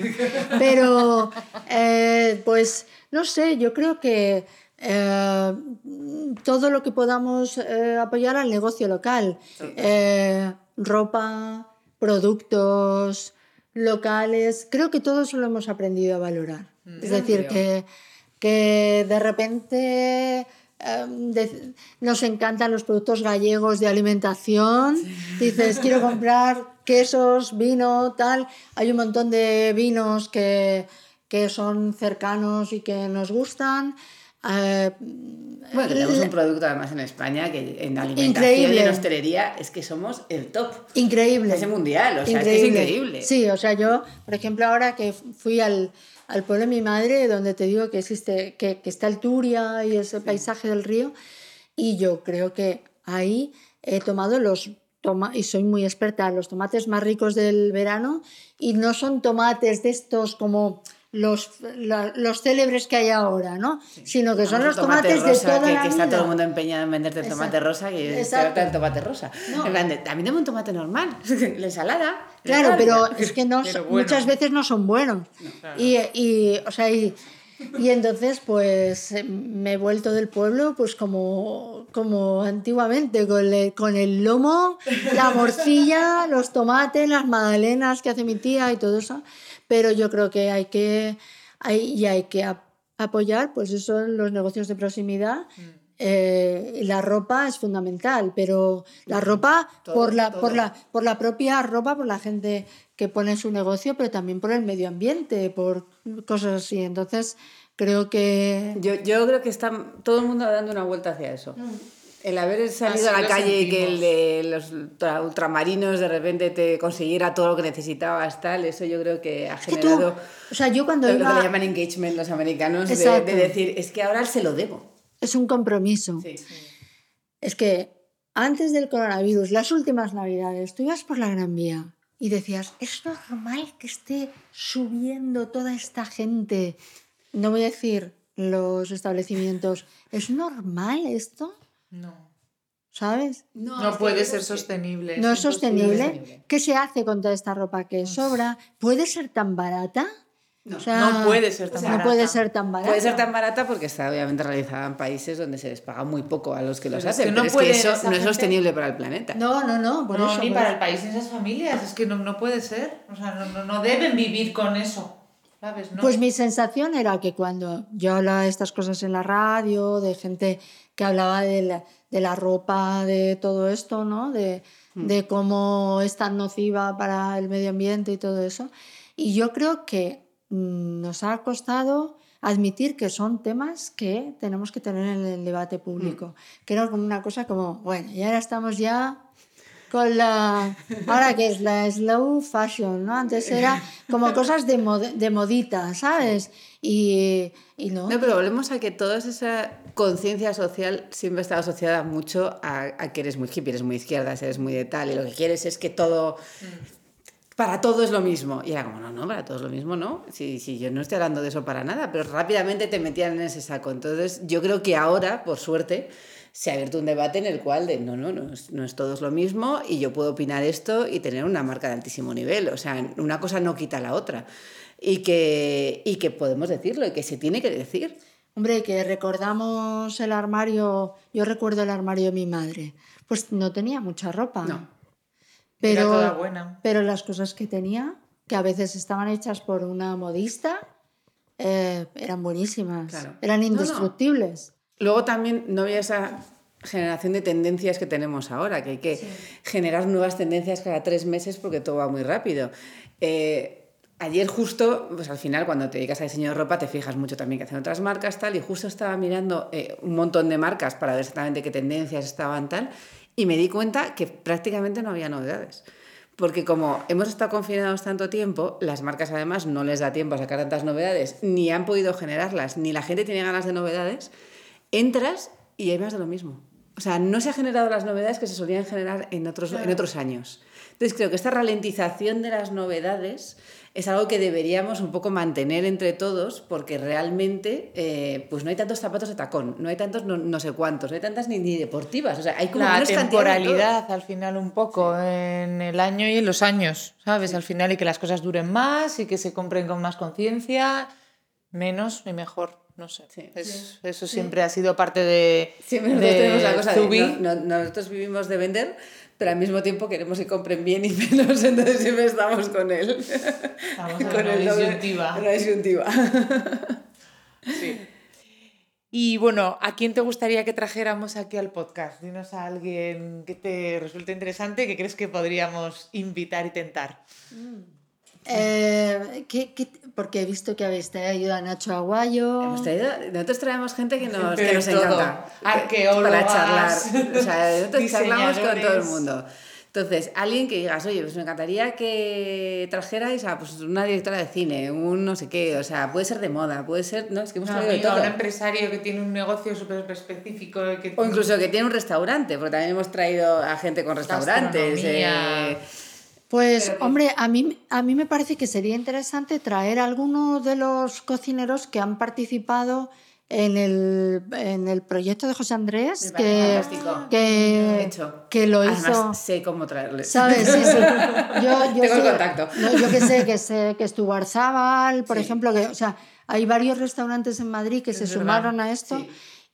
Pero, eh, pues, no sé, yo creo que eh, todo lo que podamos eh, apoyar al negocio local, ropa, productos locales, creo que todo eso lo hemos aprendido a valorar. Es decir, que, que de repente eh, de- nos encantan los productos gallegos de alimentación. Dices, quiero comprar quesos, vino, tal. Hay un montón de vinos que, que son cercanos y que nos gustan. Eh, Bueno, tenemos un producto además en España que en alimentación Increíble. y en hostelería es que somos el top. Increíble. Ese mundial, o sea, es que es increíble. Sí, o sea, yo, por ejemplo, ahora que fui al, al pueblo de mi madre, donde te digo que existe, que, que está el Turia y ese paisaje del río, y yo creo que ahí he tomado los toma y soy muy experta los tomates más ricos del verano. Y no son tomates de estos como los, la- los célebres que hay ahora, ¿no? Sino que son los tomates de rosa, toda que, la que está vida. todo el mundo empeñado en venderte el tomate Exacto. rosa y Exacto. te el tomate rosa. No. En plan de, a mí dame un tomate normal, <laughs> la ensalada. Claro, la pero <laughs> es que no, bueno. muchas veces no son buenos. Y, y, o sea, y, Y entonces, pues me he vuelto del pueblo, pues como, como antiguamente, con, el- con el lomo, la morcilla, los tomates, las magdalenas que hace mi tía y todo eso. Pero yo creo que hay que, hay, y hay que ap- apoyar, pues eso, los negocios de proximidad. Eh, la ropa es fundamental, pero la ropa Todo, por, la, todo. por, la, por la propia ropa, por la gente que pone su negocio, pero también por el medio ambiente, por cosas así. Entonces, creo que... Yo, yo creo que está todo el mundo dando una vuelta hacia eso. El haber salido Así a la calle y que el de los ultra- ultramarinos de repente te consiguiera todo lo que necesitabas, tal, eso yo creo que ha Es que tú, generado o sea, yo cuando lo, que iba... le llaman engagement los americanos, de, de decir, es que ahora se lo debo. Es un compromiso. Sí. Es que antes del coronavirus, las últimas navidades, tú ibas por la Gran Vía y decías, es normal que esté subiendo toda esta gente. No voy a decir los establecimientos, ¿es normal esto? No. ¿Sabes? No, puede ser sostenible. No es sostenible. ¿Qué se hace con toda esta ropa que sobra? ¿Puede ser tan barata? No, O sea, no puede ser tan no barata. puede ser tan barata. Puede ser tan barata porque está obviamente realizada en países donde se les paga muy poco a los que los Pero es hacen, que pero no es puede que eso no es sostenible para el planeta. No, no, no, por no, eso. ni por para eso. el país ni esas familias. Es que no, no puede ser. O sea, no, no, no deben vivir con eso. ¿Sabes? No. Pues mi sensación era que cuando yo hablaba de estas cosas en la radio, de gente que hablaba de la, de la ropa, de todo esto, ¿no? De, de cómo es tan nociva para el medio ambiente y todo eso. Y yo creo que mm, nos ha costado admitir que son temas que tenemos que tener en el debate público. Que era como una cosa como, bueno, y ahora estamos ya con la... Ahora que es la slow fashion, ¿no? Antes era como cosas de, mod- de modita, ¿sabes? Y, y no. No, pero volvemos a que toda esa conciencia social siempre está asociada mucho a, a que eres muy hippie, eres muy izquierda, eres muy de tal, y lo que quieres es que todo. Para todo es lo mismo. Y era como, no, no, para todo es lo mismo, ¿no? Si, si yo no estoy hablando de eso para nada, pero rápidamente te metían en ese saco. Entonces, yo creo que ahora, por suerte, se ha abierto un debate en el cual de, no, no, no es, no es todo lo mismo y yo puedo opinar esto y tener una marca de altísimo nivel. O sea, una cosa no quita la otra. Y que, y que podemos decirlo y que se tiene que decir. Hombre, que recordamos el armario, yo recuerdo el armario de mi madre, pues no tenía mucha ropa. No. Pero, Era toda buena. pero las cosas que tenía, que a veces estaban hechas por una modista, eh, eran buenísimas, Claro. eran No, no. indestructibles. Luego también no había esa generación de tendencias que tenemos ahora, que hay que generar nuevas tendencias cada tres meses porque todo va muy rápido. Eh, ayer justo, pues al final cuando te dedicas a diseño ropa te fijas mucho también que hacen otras marcas tal y justo estaba mirando eh, un montón de marcas para ver exactamente qué tendencias estaban tal y me di cuenta que prácticamente no había novedades. Porque como hemos estado confinados tanto tiempo, las marcas además no les da tiempo a sacar tantas novedades, ni han podido generarlas, ni la gente tiene ganas de novedades, entras y hay más de lo mismo. O sea, no se han generado las novedades que se solían generar en otros, en otros años. Entonces creo que esta ralentización de las novedades es algo que deberíamos un poco mantener entre todos porque realmente eh, pues no hay tantos zapatos de tacón, no hay tantos no, no sé cuántos, no hay tantas ni, ni deportivas. O sea, hay como la temporalidad al final un poco en el año y en los años, ¿sabes? Al final y que las cosas duren más y que se compren con más conciencia, menos y mejor, no sé. Sí. Es- Eso siempre ha sido parte de, Siempre nosotros de tenemos la cosa de, no- no- nosotros vivimos de vender, pero al mismo tiempo queremos que compren bien y <laughs> menos, entonces siempre estamos con él. Estamos <laughs> con una disyuntiva. una disyuntiva. <laughs> Sí. Y bueno, ¿a quién te gustaría que trajéramos aquí al podcast? Dinos a alguien que te resulte interesante, que crees que podríamos invitar y tentar. Eh, ¿qué- qué- porque he visto que habéis traído a Nacho Aguayo. Hemos traído- nosotros traemos gente que nos, que nos encanta. Arqueólogas, Para charlar. O sea, nosotros <laughs> charlamos con todo el mundo. Entonces, alguien que digas, oye, pues me encantaría que trajerais a pues, una directora de cine, un no sé qué, o sea, puede ser de moda, puede ser, no, es que hemos de amiga, todo. un empresario que tiene un negocio súper específico. Que O incluso que tiene un restaurante, porque también hemos traído a gente con restaurantes. Eh, Pues, hombre, a mí, a mí me parece que sería interesante traer a alguno de los cocineros que han participado en el, en el proyecto de José Andrés, que, que, que lo Además, hizo. sé cómo traerles. ¿Sabes? Sí, sí. Yo, <laughs> yo Tengo el sé- contacto. no, yo que sé, que sé que estuvo Arzábal, por Sí. ejemplo, que, o sea, hay varios restaurantes en Madrid que se sumaron a esto.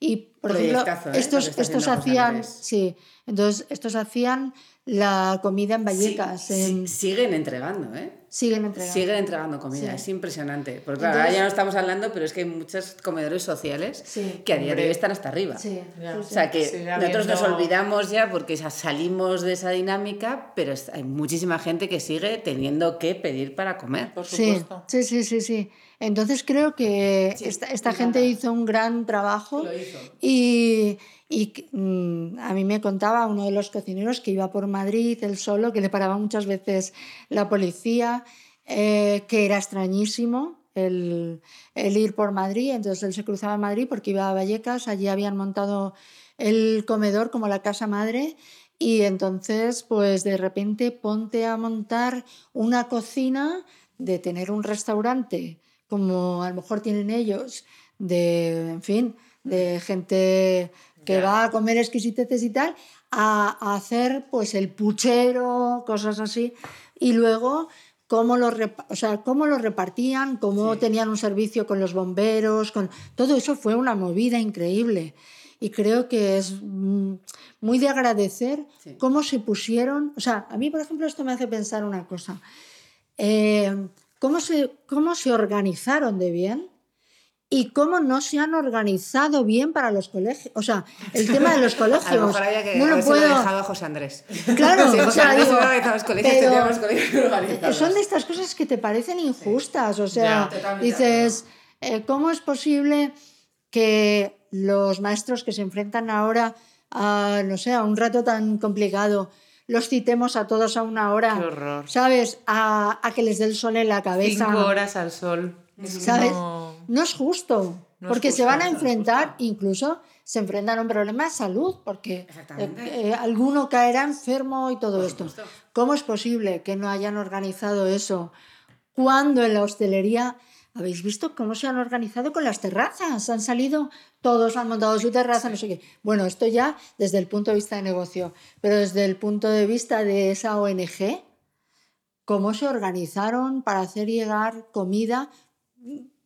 Y, por ejemplo, Proyectazo, ¿eh? estos, estos hacían, sí, entonces estos hacían la comida en Vallecas. Sí, en- sí, siguen entregando, ¿eh? Siguen entregando. Siguen entregando comida, Sí. es impresionante. Porque claro, Entonces- ahora ya no estamos hablando, pero es que hay muchos comedores sociales Sí. que a día de hoy están hasta arriba. Ya. O sea que nosotros nos habiendo- olvidamos ya porque salimos de esa dinámica, pero hay muchísima gente que sigue teniendo que pedir para comer. Por Sí, supuesto. sí, sí, sí, sí. Entonces creo que esta, esta gente hizo un gran trabajo y, y, mm, a mí me contaba uno de los cocineros que iba por Madrid él solo, que le paraba muchas veces la policía, eh, que era extrañísimo el, el ir por Madrid. Entonces él se cruzaba en Madrid porque iba a Vallecas, allí habían montado el comedor como la casa madre. Y entonces pues de repente ponte a montar una cocina de tener un restaurante como a lo mejor tienen ellos, de, en fin, de gente que Ya. va a comer exquisiteces y tal, a, a hacer pues el puchero, cosas así, y luego cómo lo, o sea, cómo lo repartían, cómo tenían un servicio con los bomberos, con todo eso fue una movida increíble. Y creo que es mm, muy de agradecer Sí. cómo se pusieron, o sea, a mí por ejemplo esto me hace pensar una cosa. Eh, ¿cómo, se, ¿Cómo se organizaron de bien? Y cómo no se han organizado bien para los colegios. O sea, el tema de los colegios. <laughs> A lo mejor había que no lo puedo. dejado a José Andrés. Claro, <laughs> si o José sea, Andrés digo, los colegios, pero- tendríamos colegios <laughs> organizados. Son de estas cosas que te parecen injustas. O sea, Ya. Dices, eh, ¿cómo es posible que los maestros que se enfrentan ahora a, no sé, a un rato tan complicado, los citemos a todos a una hora? Qué horror. ¿Sabes? A, a que les dé el sol en la cabeza. Cinco horas al sol. ¿Sabes? no- No es justo, No es porque se van a no enfrentar, incluso se enfrentan a un problema de salud, porque Exactamente. eh, eh, alguno caerá enfermo y todo esto. ¿Cómo es posible que no hayan organizado eso cuando en la hostelería habéis visto cómo se han organizado con las terrazas? Han salido, todos han montado su terraza, no sé qué. Bueno, esto ya desde el punto de vista de negocio, pero desde el punto de vista de esa ONG, cómo se organizaron para hacer llegar comida,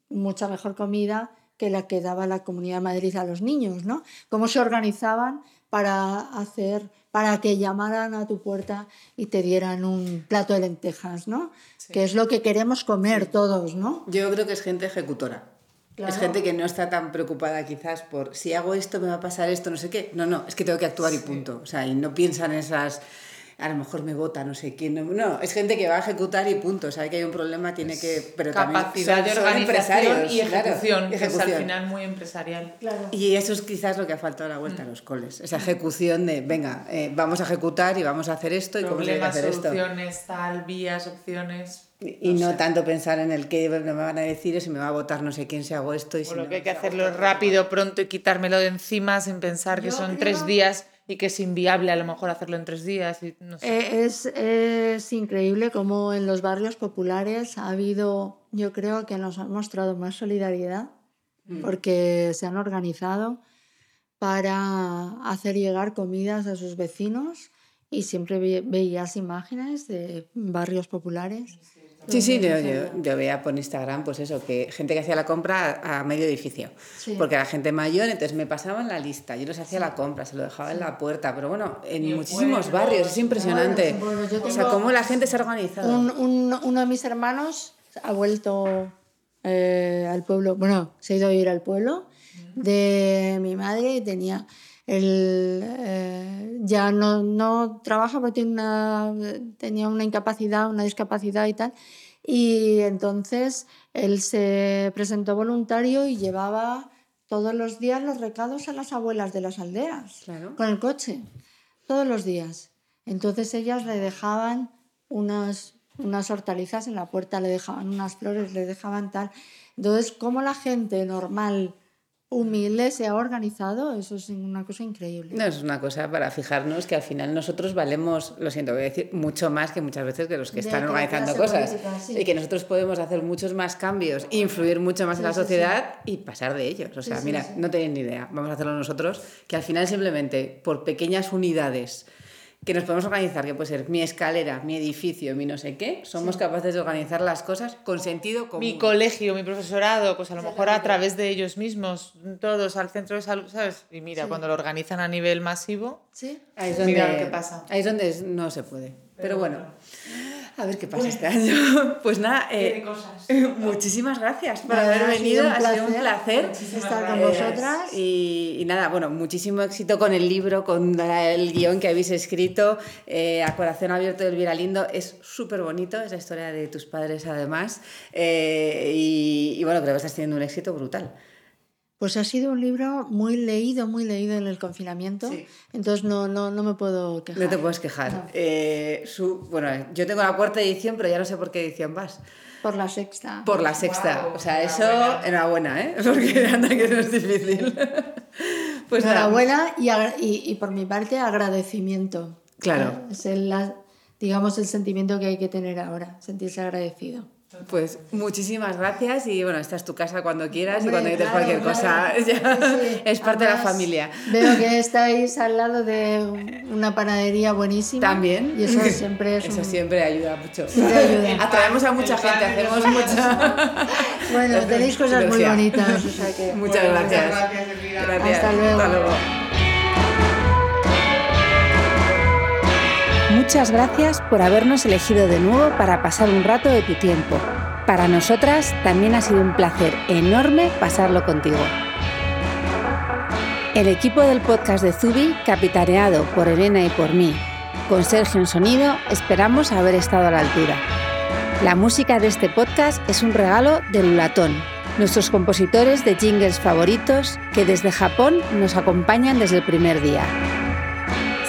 mucha mejor comida que la que daba la Comunidad de Madrid a los niños, ¿no? Cómo se organizaban para hacer, para que llamaran a tu puerta y te dieran un plato de lentejas, ¿no? Que es lo que queremos comer todos, ¿no? Yo creo que es gente ejecutora. Claro. Es gente que no está tan preocupada quizás por si hago esto me va a pasar esto, no sé qué. No, no, es que tengo que actuar y punto. O sea, y no piensan esas, a lo mejor me vota, no sé quién. No, no, es gente que va a ejecutar y punto. Sabe que hay un problema, tiene que... Pero también Capacidad son- de son organización y claro, ejecución, que es al final muy empresarial. Claro. Y eso es quizás lo que ha faltado a la vuelta a los coles. Esa ejecución de, venga, eh, vamos a ejecutar y vamos a hacer esto y cómo se Problemas, hacer esto. soluciones, tal, vías, opciones. Y no tanto pensar en el que me van a decir o si me va a votar no sé quién si hago esto y si lo no. que hay que hacerlo rápido, pronto y quitármelo de encima sin pensar que son creo- tres días y que es inviable a lo mejor hacerlo en tres días. Y no sé. Eh, Es, es increíble cómo en los barrios populares ha habido, yo creo que nos han mostrado más solidaridad porque se han organizado para hacer llegar comidas a sus vecinos y siempre ve- veías imágenes de barrios populares. Sí, sí, yo, yo, yo veía por Instagram, pues eso, que gente que hacía la compra a, a medio edificio. Sí. Porque era gente mayor, entonces me pasaban la lista, yo les hacía la compra, se lo dejaba en la puerta. Pero bueno, en muchísimos barrios, es impresionante. O sea, cómo la gente se ha organizado. Un- un- uno de mis hermanos ha vuelto eh, al pueblo, bueno, se ha ido a vivir al pueblo de mi madre y tenía el, eh, ya no, no trabaja porque tiene una, tenía una incapacidad, una discapacidad y tal. Y entonces él se presentó voluntario y llevaba todos los días los recados a las abuelas de las aldeas Claro. con el coche, todos los días. Entonces ellas le dejaban unas, unas hortalizas en la puerta, le dejaban unas flores, le dejaban tal. Entonces, cómo la gente normal, humilde, se ha organizado, eso es una cosa increíble. No, es una cosa para fijarnos que al final nosotros valemos, lo siento, voy a decir, mucho más que muchas veces que los que De están organizando cosas. política, sí. Y que nosotros podemos hacer muchos más cambios, influir mucho más en la sí, sociedad y pasar de ellos. O sea, mira, no tenéis ni idea, vamos a hacerlo nosotros, que al final simplemente por pequeñas unidades que nos podemos organizar, que puede ser mi escalera, mi edificio, mi no sé qué, somos capaces de organizar las cosas con sentido común. Mi colegio, mi profesorado, pues a lo mejor a través de ellos mismos, todos al centro de salud, ¿sabes? Y mira, cuando lo organizan a nivel masivo, ¿Sí? ahí es donde, mira lo que pasa. Ahí es donde no se puede. Pero, bueno. A ver qué pasa este año. <laughs> Pues nada, eh, <laughs> muchísimas gracias por Nada, haber ha sido venido. un Ha sido un placer estar con vosotras. Y, y nada, bueno, muchísimo éxito con el libro, con el guion que habéis escrito. eh, a corazón abierto del Viralindo. Es súper bonito, es la historia de tus padres además. Eh, y, y bueno, creo que estás teniendo un éxito brutal. Pues ha sido un libro muy leído, muy leído en el confinamiento. Sí. Entonces no, no, no me puedo quejar. No te puedes quejar. Eh, su, bueno, yo tengo la cuarta edición, pero ya no sé por qué edición vas. Por la sexta. Por la sexta. o sea, eso, enhorabuena, ¿eh? <laughs> Porque anda que no es difícil. <laughs> pues. Enhorabuena y, y, y por mi parte agradecimiento. Claro. Es el, la- digamos el sentimiento que hay que tener ahora, sentirse agradecido. Pues muchísimas gracias y bueno, esta es tu casa cuando quieras y cuando necesites claro, cualquier cosa <laughs> ya Sí, sí. es parte de la familia. Veo que estáis al lado de una panadería buenísima. También. Y eso <laughs> siempre es Eso un- siempre ayuda mucho. Siempre ayuda. <laughs> Atraemos a mucha gente, hacemos mucha... Bueno, tenéis cosas muy bonitas. o sea que- Muchas gracias. Gracias. Hasta luego. Muchas gracias por habernos elegido de nuevo para pasar un rato de tu tiempo. Para nosotras también ha sido un placer enorme pasarlo contigo. El equipo del podcast de Zubi, capitaneado por Elena y por mí, con Sergio en sonido, esperamos haber estado a la altura. La música de este podcast es un regalo de Lulatón, nuestros compositores de jingles favoritos que desde Japón nos acompañan desde el primer día.